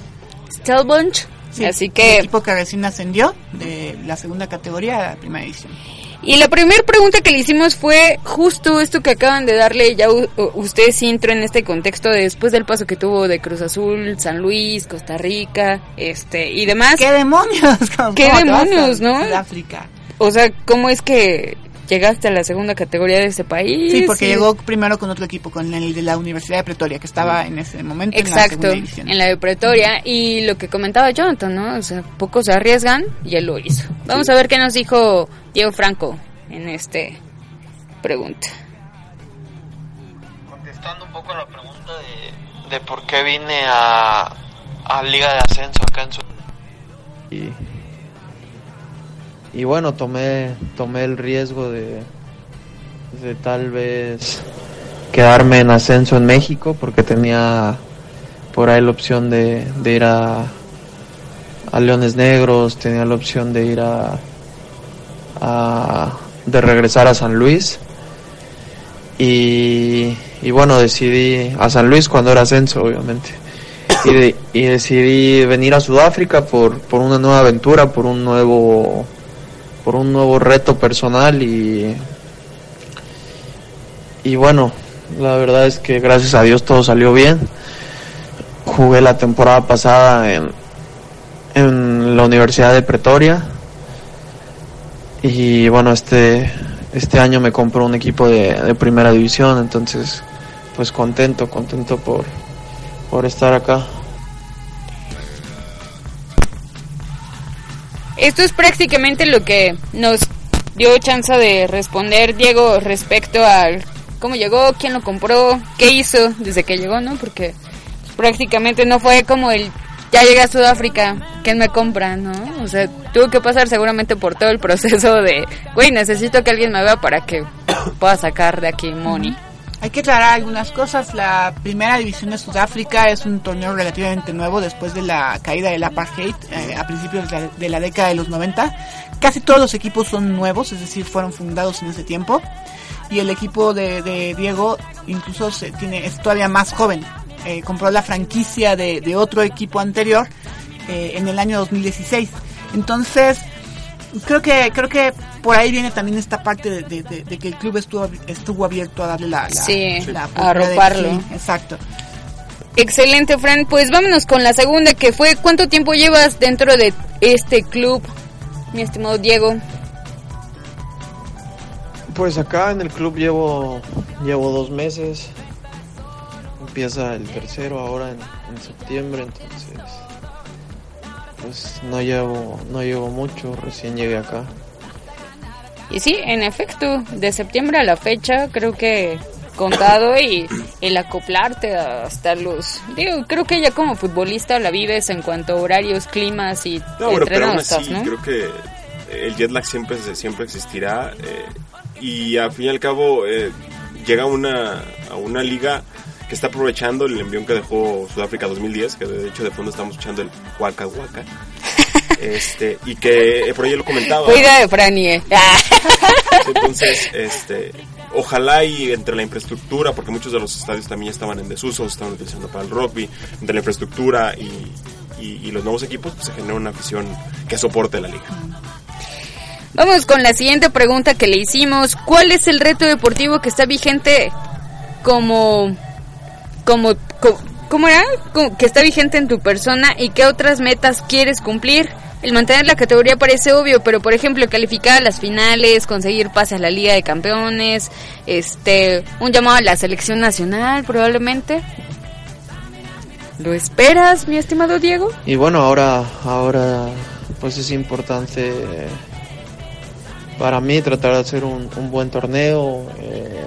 Stellbunch, sí, así el que equipo que recién ascendió de la segunda categoría a la primera edición. Y la primera pregunta que le hicimos fue justo esto que acaban de darle ya u- u- ustedes intro en este contexto de después del paso que tuvo de Cruz Azul, San Luis, Costa Rica, este y demás. ¿Qué demonios? ¿Cómo ¿Qué demonios, no? Sudáfrica. O sea, ¿cómo es que llegaste a la segunda categoría de ese país? Sí, porque Y- llegó primero con otro equipo, con el de la Universidad de Pretoria, que estaba en ese momento en la Exacto, segunda división. en la de Pretoria y lo que comentaba Jonathan, ¿no? O sea, pocos se arriesgan y él lo hizo. Vamos a ver qué nos dijo Diego Franco en este pregunta. Contestando un poco a la pregunta de, de por qué vine a, a Liga de Ascenso acá en su... y, y bueno tomé tomé el riesgo de, de tal vez quedarme en ascenso en México porque tenía por ahí la opción de, de ir a, a Leones Negros tenía la opción de ir a, a de regresar a San Luis. Y, y bueno decidí a San Luis cuando era ascenso obviamente. Y, de- y decidí venir a Sudáfrica por, por una nueva aventura, por un nuevo por un nuevo reto personal y y bueno, la verdad es que gracias a Dios todo salió bien. Jugué la temporada pasada en en la Universidad de Pretoria y bueno, este este año me compró un equipo de, primera división, entonces pues contento, contento por por estar acá. Esto es prácticamente lo que nos dio chance de responder Diego respecto al cómo llegó, quién lo compró, qué hizo desde que llegó, ¿no? Porque prácticamente no fue como el ya llegué a Sudáfrica, ¿quién me compra, no? O sea, tuvo que pasar seguramente por todo el proceso de, güey, necesito que alguien me vea para que pueda sacar de aquí money. Hay que aclarar algunas cosas. La primera división de Sudáfrica es un torneo relativamente nuevo después de la caída del apartheid eh, a principios de la, de la década de los 90. Casi todos los equipos son nuevos, es decir, fueron fundados en ese tiempo. Y el equipo de, de Diego incluso se tiene, es todavía más joven. Eh, compró la franquicia de, otro equipo anterior eh, en el año 2016. Entonces, creo que creo que por ahí viene también esta parte de, de- de- de que el club estuvo estuvo abierto a darle la, la, Sí, la a arroparlo. sí, exacto. Excelente, Fran. Pues vámonos con la segunda, que fue, ¿cuánto tiempo llevas dentro de este club, mi estimado Diego? Pues acá en el club llevo, llevo dos meses. Empieza el tercero ahora en, en septiembre, entonces pues no llevo, no llevo mucho, recién llegué acá. Y sí, en efecto, de septiembre a la fecha, creo que contado y el acoplarte hasta los... Digo, creo que ya como futbolista la vives en cuanto a horarios, climas y No, bueno, pero aún así, estás, ¿no? creo que el jet lag siempre, siempre existirá. eh, y al fin y al cabo, eh, llega una, a una liga que está aprovechando el envión que dejó Sudáfrica 2010, que de hecho de fondo estamos escuchando el Waka Waka. Este, y que eh, por ahí lo comentaba. Cuida de Franie. Entonces, este, ojalá y entre la infraestructura, porque muchos de los estadios también estaban en desuso, estaban utilizando para el rugby, entre la infraestructura y, y- y los nuevos equipos, pues se genera una afición que soporte la liga. Vamos con la siguiente pregunta que le hicimos. ¿Cuál es el reto deportivo que está vigente como... como... co- ¿Cómo era? Que está vigente en tu persona y qué otras metas quieres cumplir. El mantener la categoría parece obvio, pero por ejemplo calificar a las finales, conseguir pase a la Liga de Campeones, este, un llamado a la selección nacional probablemente. ¿Lo esperas, mi estimado Diego? Y bueno, ahora, ahora pues es importante para mí tratar de hacer un, un buen torneo. eh,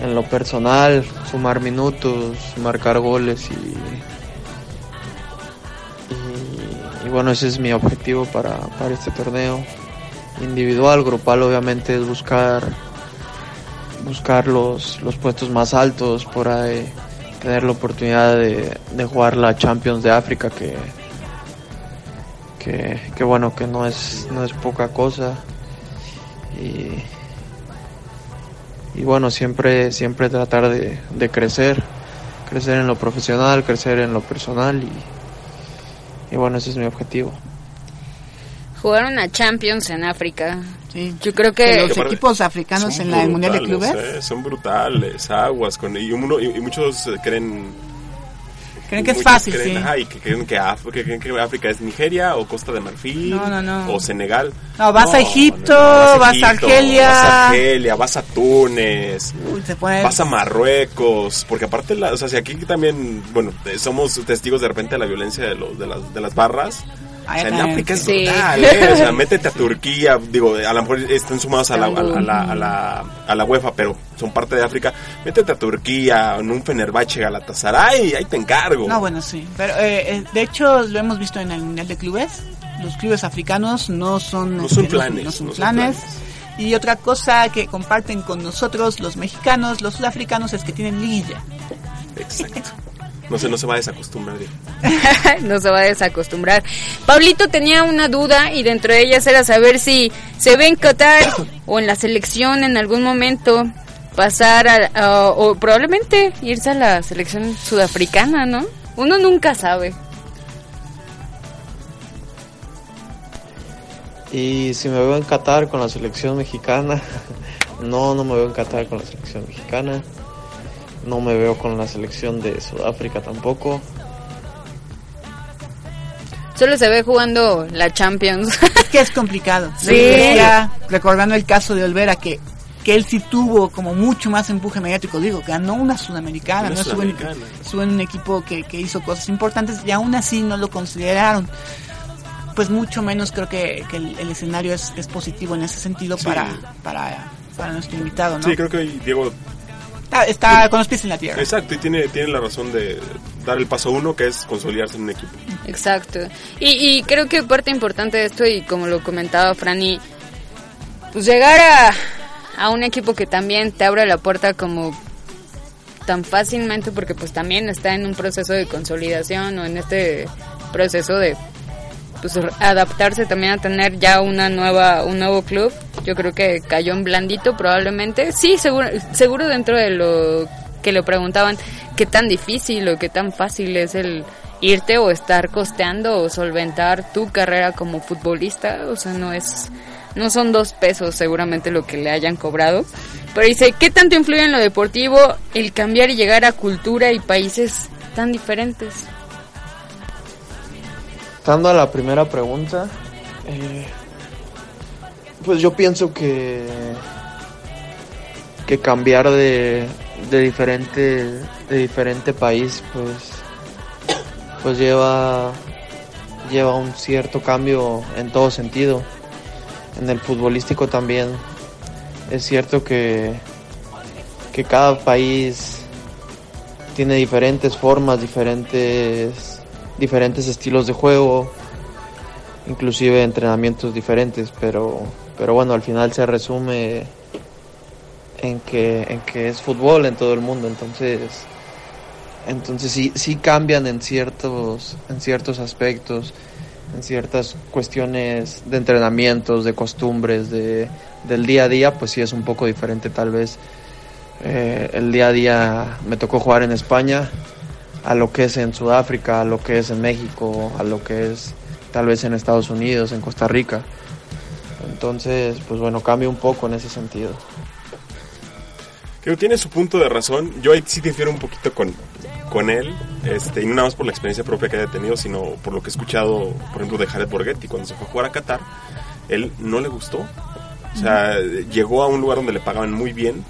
en lo personal, sumar minutos, marcar goles y, y, bueno, ese es mi objetivo para, para este torneo. Individual, grupal obviamente es buscar buscar los, los puestos más altos por ahí tener la oportunidad de, de jugar la Champions de África que, que, que bueno que no es no es poca cosa y, y bueno siempre siempre tratar de, de crecer crecer en lo profesional crecer en lo personal y, y bueno ese es mi objetivo Jugaron a Champions en África. Sí. Yo creo Que los aparte equipos africanos en la del Mundial de Clubes eh, son brutales, aguas. Con, y, uno, y, y muchos eh, creen. Creen que es fácil, creen, sí. ajá, y que creen que, que creen que África es Nigeria o Costa de Marfil No, no, no. o Senegal. No, vas a Egipto, vas a Argelia. Vas a Argelia, vas a Túnez. Uy, Vas a Marruecos, porque aparte, la, o sea, si aquí también, bueno, somos testigos de repente de la violencia de, los, de, las, de las barras. O Ahí sea, en. África es brutal, ¿eh? O sea, métete a Turquía, digo, a lo mejor están sumados a la, a, la, a, la, a, la, a la UEFA, pero son parte de África. Métete a Turquía, en un Fenerbahce Galatasaray, ahí te encargo. No, bueno, sí. Pero eh, eh, de hecho lo hemos visto en el Mundial de Clubes. Los clubes africanos no son... No son planes, No son no son planes. planes. Y otra cosa que comparten con nosotros los mexicanos, los sudafricanos, es que tienen liguilla. Exacto. No se, no se va a desacostumbrar. no se va a desacostumbrar. Pablito tenía una duda y dentro de ellas era saber si se ve en Qatar o en la selección en algún momento pasar a, a- o probablemente irse a la selección sudafricana, ¿no? Uno nunca sabe. y si me veo en Qatar con la selección mexicana no no me veo en Qatar con la selección mexicana no me veo con la selección de Sudáfrica tampoco Solo se ve jugando la Champions. Es que es complicado. Sí. Recordando el caso de Olvera, que que él sí tuvo como mucho más empuje mediático, digo, ganó una sudamericana, Una no estuvo en, Sudamericana. estuvo en un equipo que, que hizo cosas importantes y aún así no lo consideraron. Pues mucho menos creo que, que el, el escenario es, es positivo en ese sentido Sí. para, para, para nuestro invitado, ¿no? Sí, creo que Diego Está, está con los pies en la tierra. Exacto, y tiene, tiene la razón de dar el paso uno, que es consolidarse en un equipo. Exacto. Y, y creo que parte importante de esto, y como lo comentaba Franny, pues llegar a, a un equipo que también te abre la puerta como tan fácilmente, porque pues también está en un proceso de consolidación o en este proceso de pues adaptarse también a tener ya una nueva un nuevo club. Yo creo que cayó en blandito probablemente. Sí seguro seguro dentro de lo que le preguntaban qué tan difícil o qué tan fácil es el irte o estar costeando o solventar tu carrera como futbolista. O sea no es no son dos pesos seguramente lo que le hayan cobrado. Pero dice qué tanto influye en lo deportivo el cambiar y llegar a cultura y países tan diferentes Pasando a la primera pregunta, eh, pues yo pienso que que cambiar de, de diferente de diferente país, pues pues lleva lleva un cierto cambio en todo sentido. En el futbolístico también es cierto que que cada país tiene diferentes formas, diferentes diferentes estilos de juego, inclusive entrenamientos diferentes, pero, pero bueno, al final se resume en que, en que es fútbol en todo el mundo, entonces, entonces sí, sí cambian en ciertos, en ciertos aspectos, en ciertas cuestiones de entrenamientos, de costumbres, de, del día a día, pues sí es un poco diferente tal vez. Eh, el día a día me tocó jugar en España, a lo que es en Sudáfrica, a lo que es en México, a lo que es tal vez en Estados Unidos, en Costa Rica. Entonces, pues bueno, cambia un poco en ese sentido. Creo que tiene su punto de razón. Yo ahí sí difiero un poquito con, con él, este, y no nada más por la experiencia propia que haya tenido, sino por lo que he escuchado, por ejemplo, de Jared Borghetti cuando se fue a jugar a Qatar. Él no le gustó. O sea, llegó a un lugar donde le pagaban muy bien,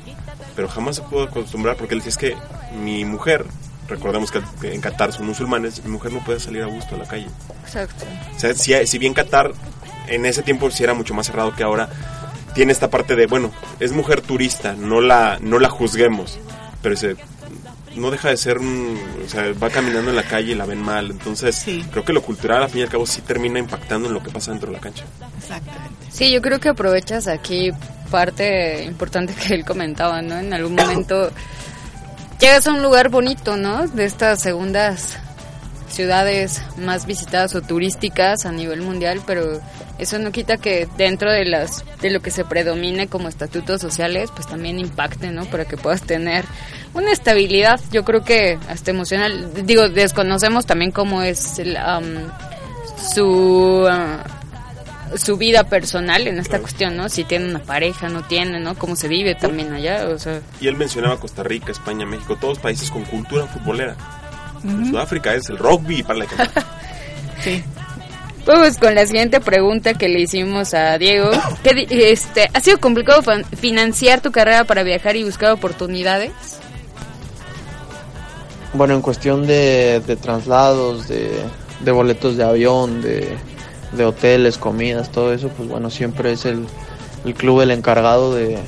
pero jamás se pudo acostumbrar porque él decía es que mi mujer, recordemos que en Qatar son musulmanes, mi mujer no puede salir a gusto a la calle. exacto O sea, si, si bien Qatar en ese tiempo sí era mucho más cerrado que ahora, tiene esta parte de, bueno, es mujer turista, no la, no la juzguemos, pero ese, no deja de ser, un- o sea, va caminando en la calle y la ven mal, entonces Sí. creo que lo cultural al fin y al cabo sí termina impactando en lo que pasa dentro de la cancha. Exactamente. Sí, yo creo que aprovechas aquí parte importante que él comentaba, ¿no? En algún momento llegas a un lugar bonito, ¿no? De estas segundas ciudades más visitadas o turísticas a nivel mundial, pero eso no quita que dentro de las de lo que se predomine como estatutos sociales, pues también impacte, ¿no? Para que puedas tener una estabilidad, yo creo que hasta emocional. Digo, desconocemos también cómo es el, am, su ah, su vida personal en esta Claro. cuestión, ¿no? Si tiene una pareja, no tiene, ¿no? Cómo se vive también allá, o sea, Y él mencionaba Costa Rica, España, México, todos países con cultura futbolera. En Sudáfrica es el rugby para la cancha. Sí. Pues con la siguiente pregunta que le hicimos a Diego, ¿qué di- este, ¿ha sido complicado financiar tu carrera para viajar y buscar oportunidades? Bueno, en cuestión de, de traslados, de, de boletos de avión, de, de hoteles, comidas, todo eso, pues bueno, siempre es el, el club el encargado de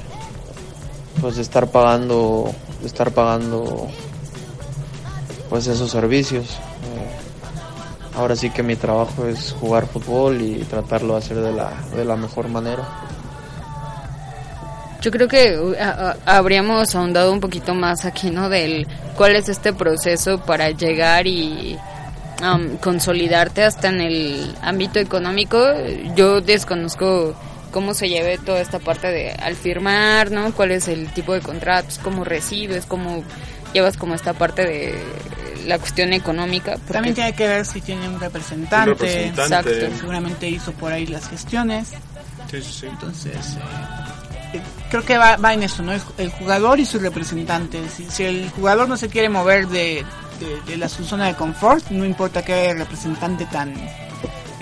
pues de estar pagando, de estar pagando pues esos servicios. Eh, ahora sí que mi trabajo es jugar fútbol y tratarlo de hacer de la, de la mejor manera. Yo creo que uh, habríamos ahondado un poquito más aquí, ¿no? Del cuál es este proceso para llegar y um, consolidarte hasta en el ámbito económico. Yo desconozco cómo se lleve toda esta parte de al firmar, ¿no? ¿Cuál es el tipo de contratos? ¿Cómo recibes? ¿Cómo llevas como esta parte de la cuestión económica? Porque- También tiene que ver si tiene un representante. Un representante. Exacto. Seguramente hizo por ahí las gestiones. Sí, sí, sí. Entonces, eh, eh, creo que va, va en eso, ¿no? El, el jugador y su representante. Si, si el jugador no se quiere mover de, de, de la, su zona de confort, no importa qué representante tan,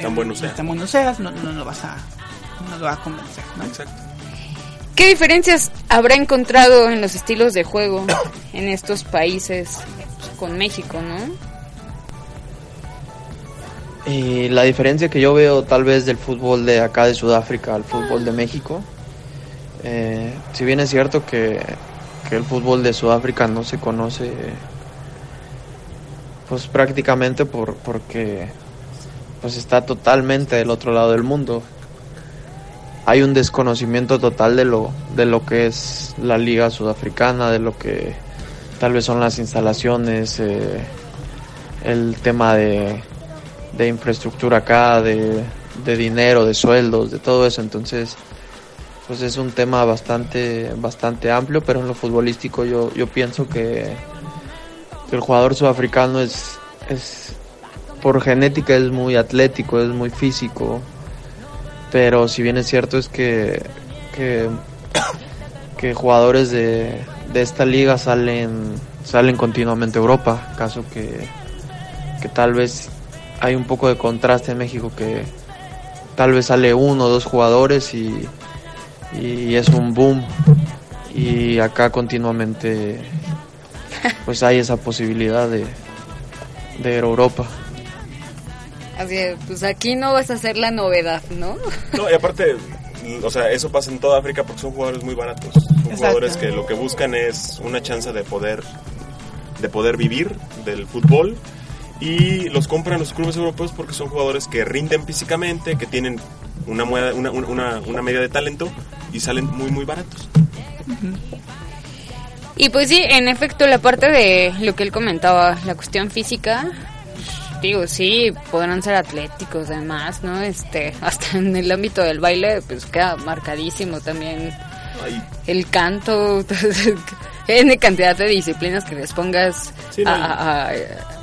Tan bueno sea. tan bueno seas, no, no lo vas a, no lo vas a convencer, ¿no? Exacto. ¿Qué diferencias habrá encontrado en los estilos de juego en estos países con México, ¿no? Y la diferencia que yo veo tal vez del fútbol de acá de Sudáfrica al fútbol de México, eh, si bien es cierto que, que el fútbol de Sudáfrica no se conoce pues prácticamente por, porque pues está totalmente del otro lado del mundo. Hay un desconocimiento total de lo, de lo que es la liga sudafricana, de lo que tal vez son las instalaciones, eh, el tema de, de infraestructura acá, de, de dinero, de sueldos, de todo eso. Entonces, pues es un tema bastante, bastante amplio, pero en lo futbolístico yo, yo pienso que, que el jugador sudafricano es, es, por genética es muy atlético, es muy físico, pero si bien es cierto es que, que, que jugadores de, de esta liga salen, salen continuamente a Europa, caso que, que tal vez hay un poco de contraste en México que tal vez sale uno o dos jugadores y, y es un boom. Y acá continuamente pues hay esa posibilidad de, de ir a Europa. Así es, pues aquí no vas a ser la novedad, ¿no? No, y aparte, o sea, eso pasa en toda África porque son jugadores muy baratos. Son Exacto. jugadores que lo que buscan es una chance de poder, de poder vivir del fútbol y los compran los clubes europeos porque son jugadores que rinden físicamente, que tienen una, mueda- una, una, una media de talento y salen muy, muy baratos. Y pues sí, en efecto, la parte de lo que él comentaba, la cuestión física, digo, sí, podrán ser atléticos además, ¿no? Este, hasta en el ámbito del baile, pues queda marcadísimo también el canto, en cantidad de disciplinas que les pongas Sí, no, a, y- a- a-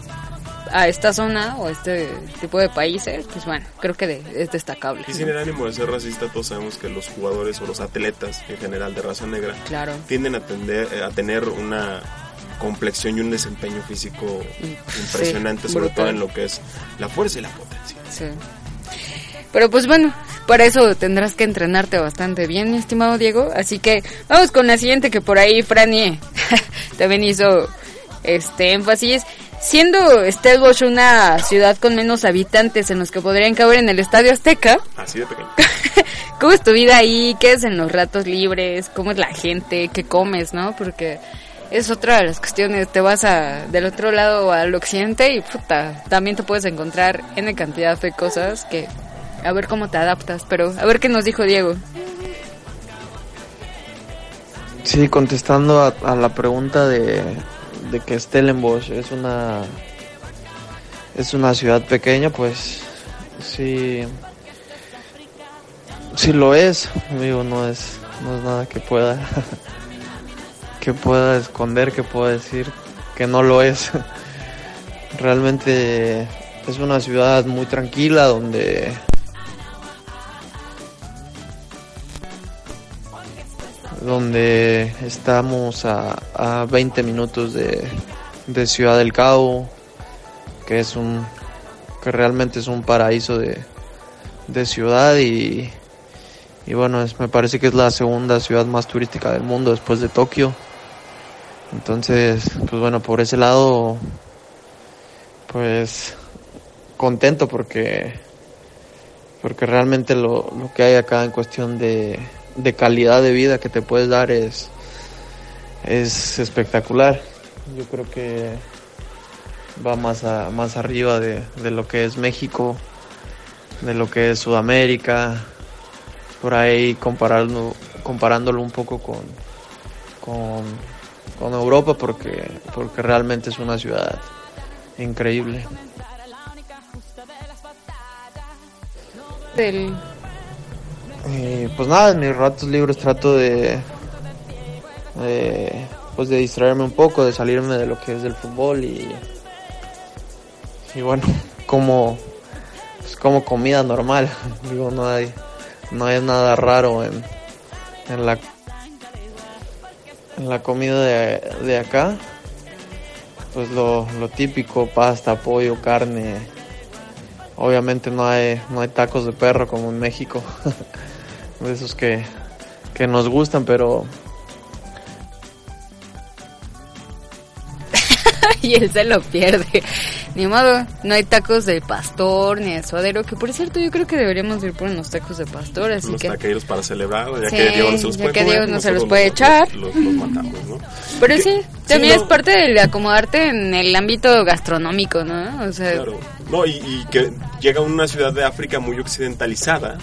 a esta zona o a este tipo de países, pues bueno, creo que de- es destacable. y sin el ánimo de ser racista, todos sabemos que los jugadores o los atletas en general de raza negra Claro. tienden a, tender, a tener una complexión y un desempeño físico impresionante, Sí, sobre brutal. todo en lo que es la fuerza y la potencia. Sí. Pero pues bueno, para eso tendrás que entrenarte bastante bien, mi estimado Diego. Así que vamos con la siguiente que por ahí Franny también hizo este énfasis. Siendo Stellenbosch una ciudad con menos habitantes en los que podrían caber en el Estadio Azteca, Así de pequeño. ¿cómo es tu vida ahí? ¿Qué es en los ratos libres? ¿Cómo es la gente? ¿Qué comes, no? Porque es otra de las cuestiones. Te vas a, del otro lado al occidente y puta, también te puedes encontrar en cantidad de cosas que a ver cómo te adaptas. Pero a ver qué nos dijo Diego. Sí, contestando a, a la pregunta de, de que Stellenbosch es una es una ciudad pequeña, pues sí sí lo es, digo, no es no es nada que pueda que pueda esconder, que pueda decir que no lo es. Realmente es una ciudad muy tranquila donde donde estamos a, a 20 minutos de, de Ciudad del Cabo, que es un que realmente es un paraíso de, de ciudad y, y bueno, es, me parece que es la segunda ciudad más turística del mundo después de Tokio. Entonces, pues bueno, por ese lado, pues contento porque porque realmente lo, lo que hay acá en cuestión de, de calidad de vida que te puedes dar es, es espectacular. Yo creo que va más, a, más arriba de, de lo que es México, de lo que es Sudamérica, por ahí comparando, comparándolo un poco con, con, con Europa porque, porque realmente es una ciudad increíble. Del, Eh, pues nada, en mis ratos libres trato de, de, pues de distraerme un poco, de salirme de lo que es del fútbol y, y bueno, como, pues como comida normal, digo, no hay, no hay nada raro en, en la en la comida de, de acá, pues lo, lo típico, pasta, pollo, carne, Obviamente no hay, no hay tacos de perro como en México, de esos que, que nos gustan, pero... y él se lo pierde. Ni modo, no hay tacos de pastor ni de suadero, que por cierto yo creo que deberíamos ir por unos tacos de pastor, así los que... taqueros para celebrar, ya sí, que Dios no se los ya puede, que Dios no se los puede los, echar. Los, los, matamos, ¿no? Pero que, sí, también sí, no. es parte de acomodarte en el ámbito gastronómico, ¿no? O sea... Claro. No, y, y que llega a una ciudad de África muy occidentalizada,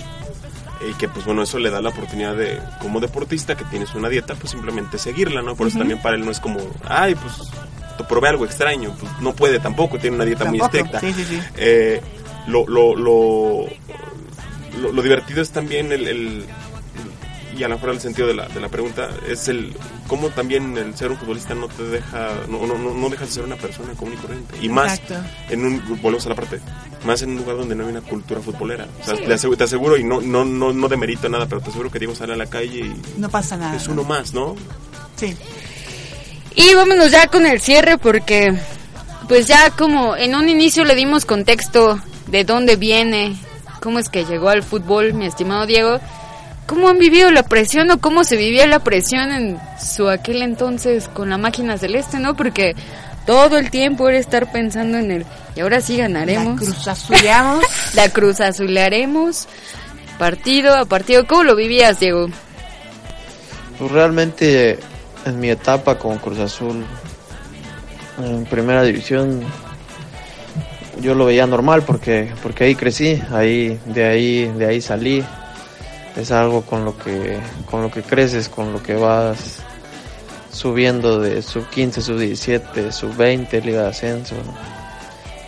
y que pues bueno, eso le da la oportunidad de, como deportista que tienes una dieta, pues simplemente seguirla, ¿no? Por eso también para él no es como, ay, pues te probé algo extraño, pues no puede tampoco, tiene una dieta muy estricta. sí, sí, sí. Eh, lo, lo, lo, lo, lo divertido es también el, el- y a lo mejor el sentido de la, de la pregunta es el cómo también el ser un futbolista no te deja no, no, no, no dejas de ser una persona común y corriente y más Exacto. en un volvemos a la parte más en un lugar donde no hay una cultura futbolera o sea Sí. te, aseguro, te aseguro y no no no no demerito nada pero te aseguro que Diego sale a la calle y No pasa nada. es ¿no? uno más no Sí. Y vámonos ya con el cierre porque pues ya como en un inicio le dimos contexto de dónde viene, cómo es que llegó al fútbol, mi estimado Diego. ¿Cómo han vivido la presión o cómo se vivía la presión en su aquel entonces con la máquina celeste, no? Porque todo el tiempo era estar pensando en el y ahora sí La ganaremos. cruz azuleamos. La cruz azulearemos partido a partido. ¿Cómo lo vivías, Diego? Pues realmente en mi etapa con Cruz Azul en primera división yo lo veía normal porque porque ahí crecí, ahí de ahí de ahí salí. Es algo con lo que con lo que creces, con lo que vas subiendo de sub 15, sub 17, sub 20, liga de ascenso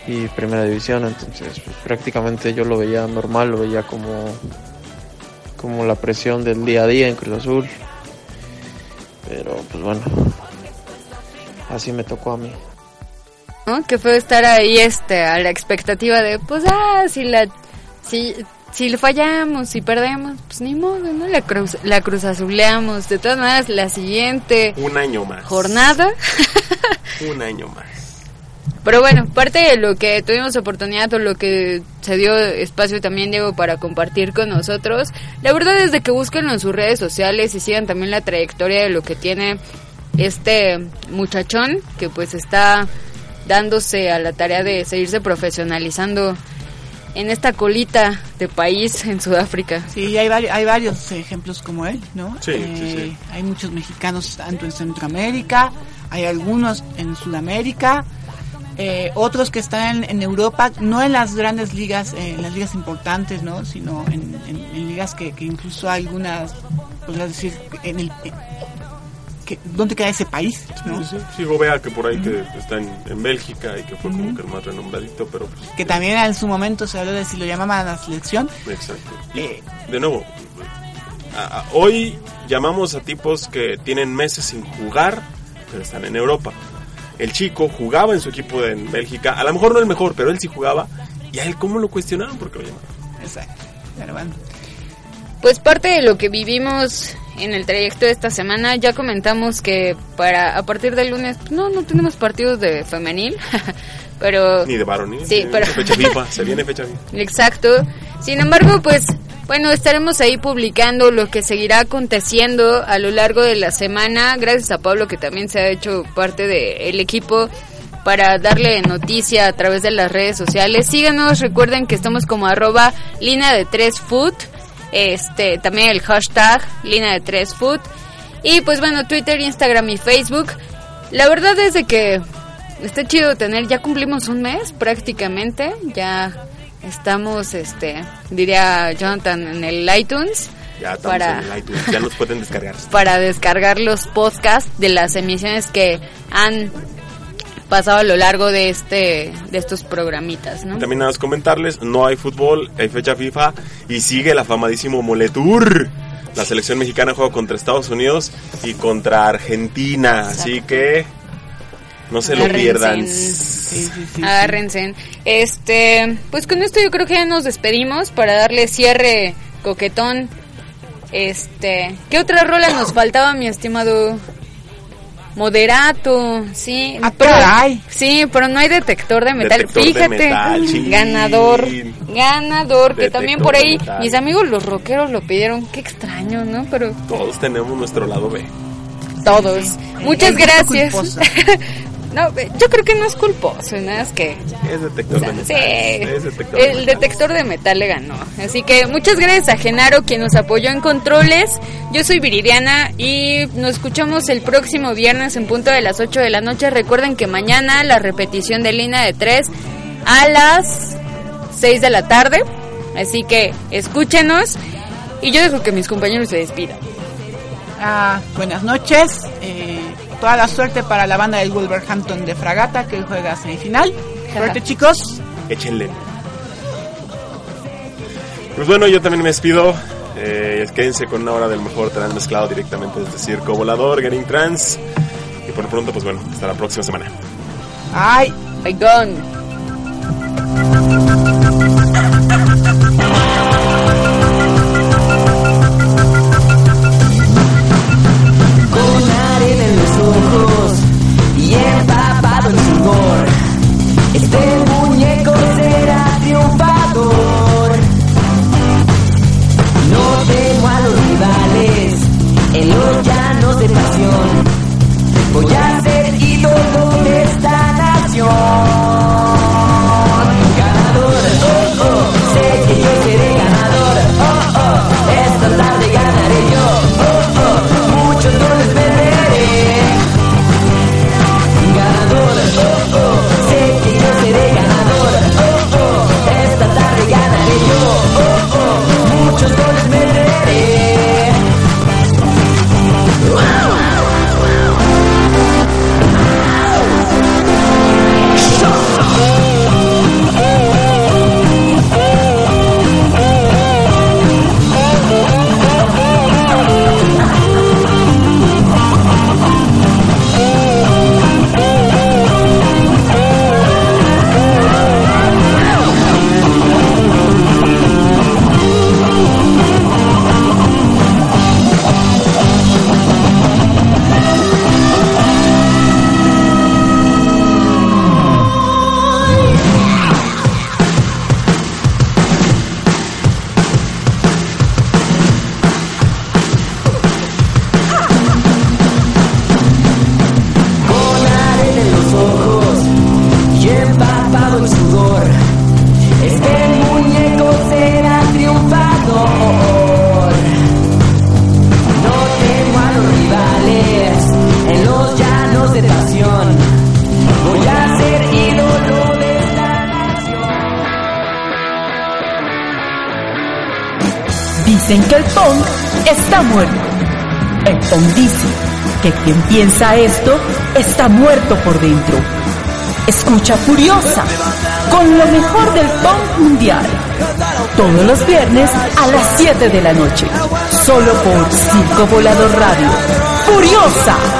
y primera división, entonces pues, prácticamente yo lo veía normal, lo veía como como la presión del día a día en Cruz Azul. Pero pues bueno, así me tocó a mí. ¿no? Que fue estar ahí este a la expectativa de pues ah si la si si le fallamos si perdemos pues ni modo no la cruz la cruz azuleamos. De todas maneras la siguiente un año más. jornada. Un año más. Pero bueno parte de lo que tuvimos oportunidad o lo que se dio espacio también Diego para compartir con nosotros la verdad es de que búsquenlo en sus redes sociales y sigan también la trayectoria de lo que tiene este muchachón que pues está dándose a la tarea de seguirse profesionalizando en esta colita de país en Sudáfrica. Sí, hay, vari- hay varios ejemplos como él, ¿no? Sí, sí, sí. Hay muchos mexicanos tanto en Centroamérica, hay algunos en Sudamérica, eh, otros que están en, en Europa, no en las grandes ligas, eh, en las ligas importantes, ¿no? Sino en, en- en ligas que, que incluso algunas, podrías decir, en el... Que, ¿Dónde queda ese país? ¿no? Sí, sí, sí, Gobea que por ahí que está en, en Bélgica y que fue como que el más renombradito, pero pues, Que también en su momento se habló de si lo llamaban a la selección. exacto. Y, Eh, de nuevo, a- a- hoy llamamos a tipos que tienen meses sin jugar, pero están en Europa. El chico jugaba en su equipo de, en Bélgica, a lo mejor no el mejor, pero él sí jugaba. ¿Y a él cómo lo cuestionaban? Porque lo llamaban. exacto. Pero bueno. Pues parte de lo que vivimos en el trayecto de esta semana, ya comentamos que para a partir del lunes, no, no tenemos partidos de femenil, pero Ni de varonil. Sí, pero- Fecha FIFA, se viene fecha FIFA. Exacto. Sin embargo, pues, bueno, estaremos ahí publicando lo que seguirá aconteciendo a lo largo de la semana. Gracias a Pablo que también se ha hecho parte del equipo para darle noticia a través de las redes sociales. Síganos, recuerden que estamos como arroba línea de tres foot. Este, también el hashtag línea de tres foot. Y pues bueno, Twitter, Instagram y Facebook. La verdad es de que está chido tener, ya cumplimos un mes prácticamente, ya estamos, este, diría Jonathan, en el iTunes Ya estamos Para- en el iTunes, ya nos pueden descargar. para descargar los podcasts de las emisiones que han pasado a lo largo de este de estos programitas, ¿no? También nada más comentarles, no hay fútbol, hay fecha FIFA y sigue la famadísimo Moletour. La selección mexicana juega contra Estados Unidos y contra Argentina, así que no se lo pierdan. Sí, sí, sí, sí. Agárrense. Este, pues con esto yo creo que ya nos despedimos para darle cierre coquetón. Este, ¿qué otra rola nos faltaba, mi estimado? Moderato, sí. Ah, pero- caray. sí, pero no hay detector de metal. Detector de Fíjate, metal, ganador, ganador, que también por ahí mis amigos los rockeros lo pidieron. Qué extraño, ¿no? Pero Todos tenemos nuestro lado B. todos. Muchas gracias. No, yo creo que no es culposo, nada es que... Es detector de metal. Sí, Es detector de el detector de metal le ganó. Así que muchas gracias a Genaro quien nos apoyó en controles. Yo soy Viridiana y nos escuchamos el próximo viernes en punto de las 8 de la noche. Recuerden que mañana la repetición de línea de 3 a las 6 de la tarde. Así que escúchenos y yo dejo que mis compañeros se despidan. Ah, buenas noches. Eh, toda la suerte para la banda del Wolverhampton de Fragata que hoy juega semifinal. Suerte chicos. Échenle. Pues bueno, yo también me despido. Eh, quédense con una hora del mejor trans mezclado directamente desde Circo Volador, Getting Trans. Y por lo pronto, pues bueno, hasta la próxima semana. Ay, Bye gone. Piensa esto está muerto por dentro. Escucha Furiosa con lo mejor del punk mundial. Todos los viernes a las 7 de la noche. Solo por Circo Volador Radio. Furiosa.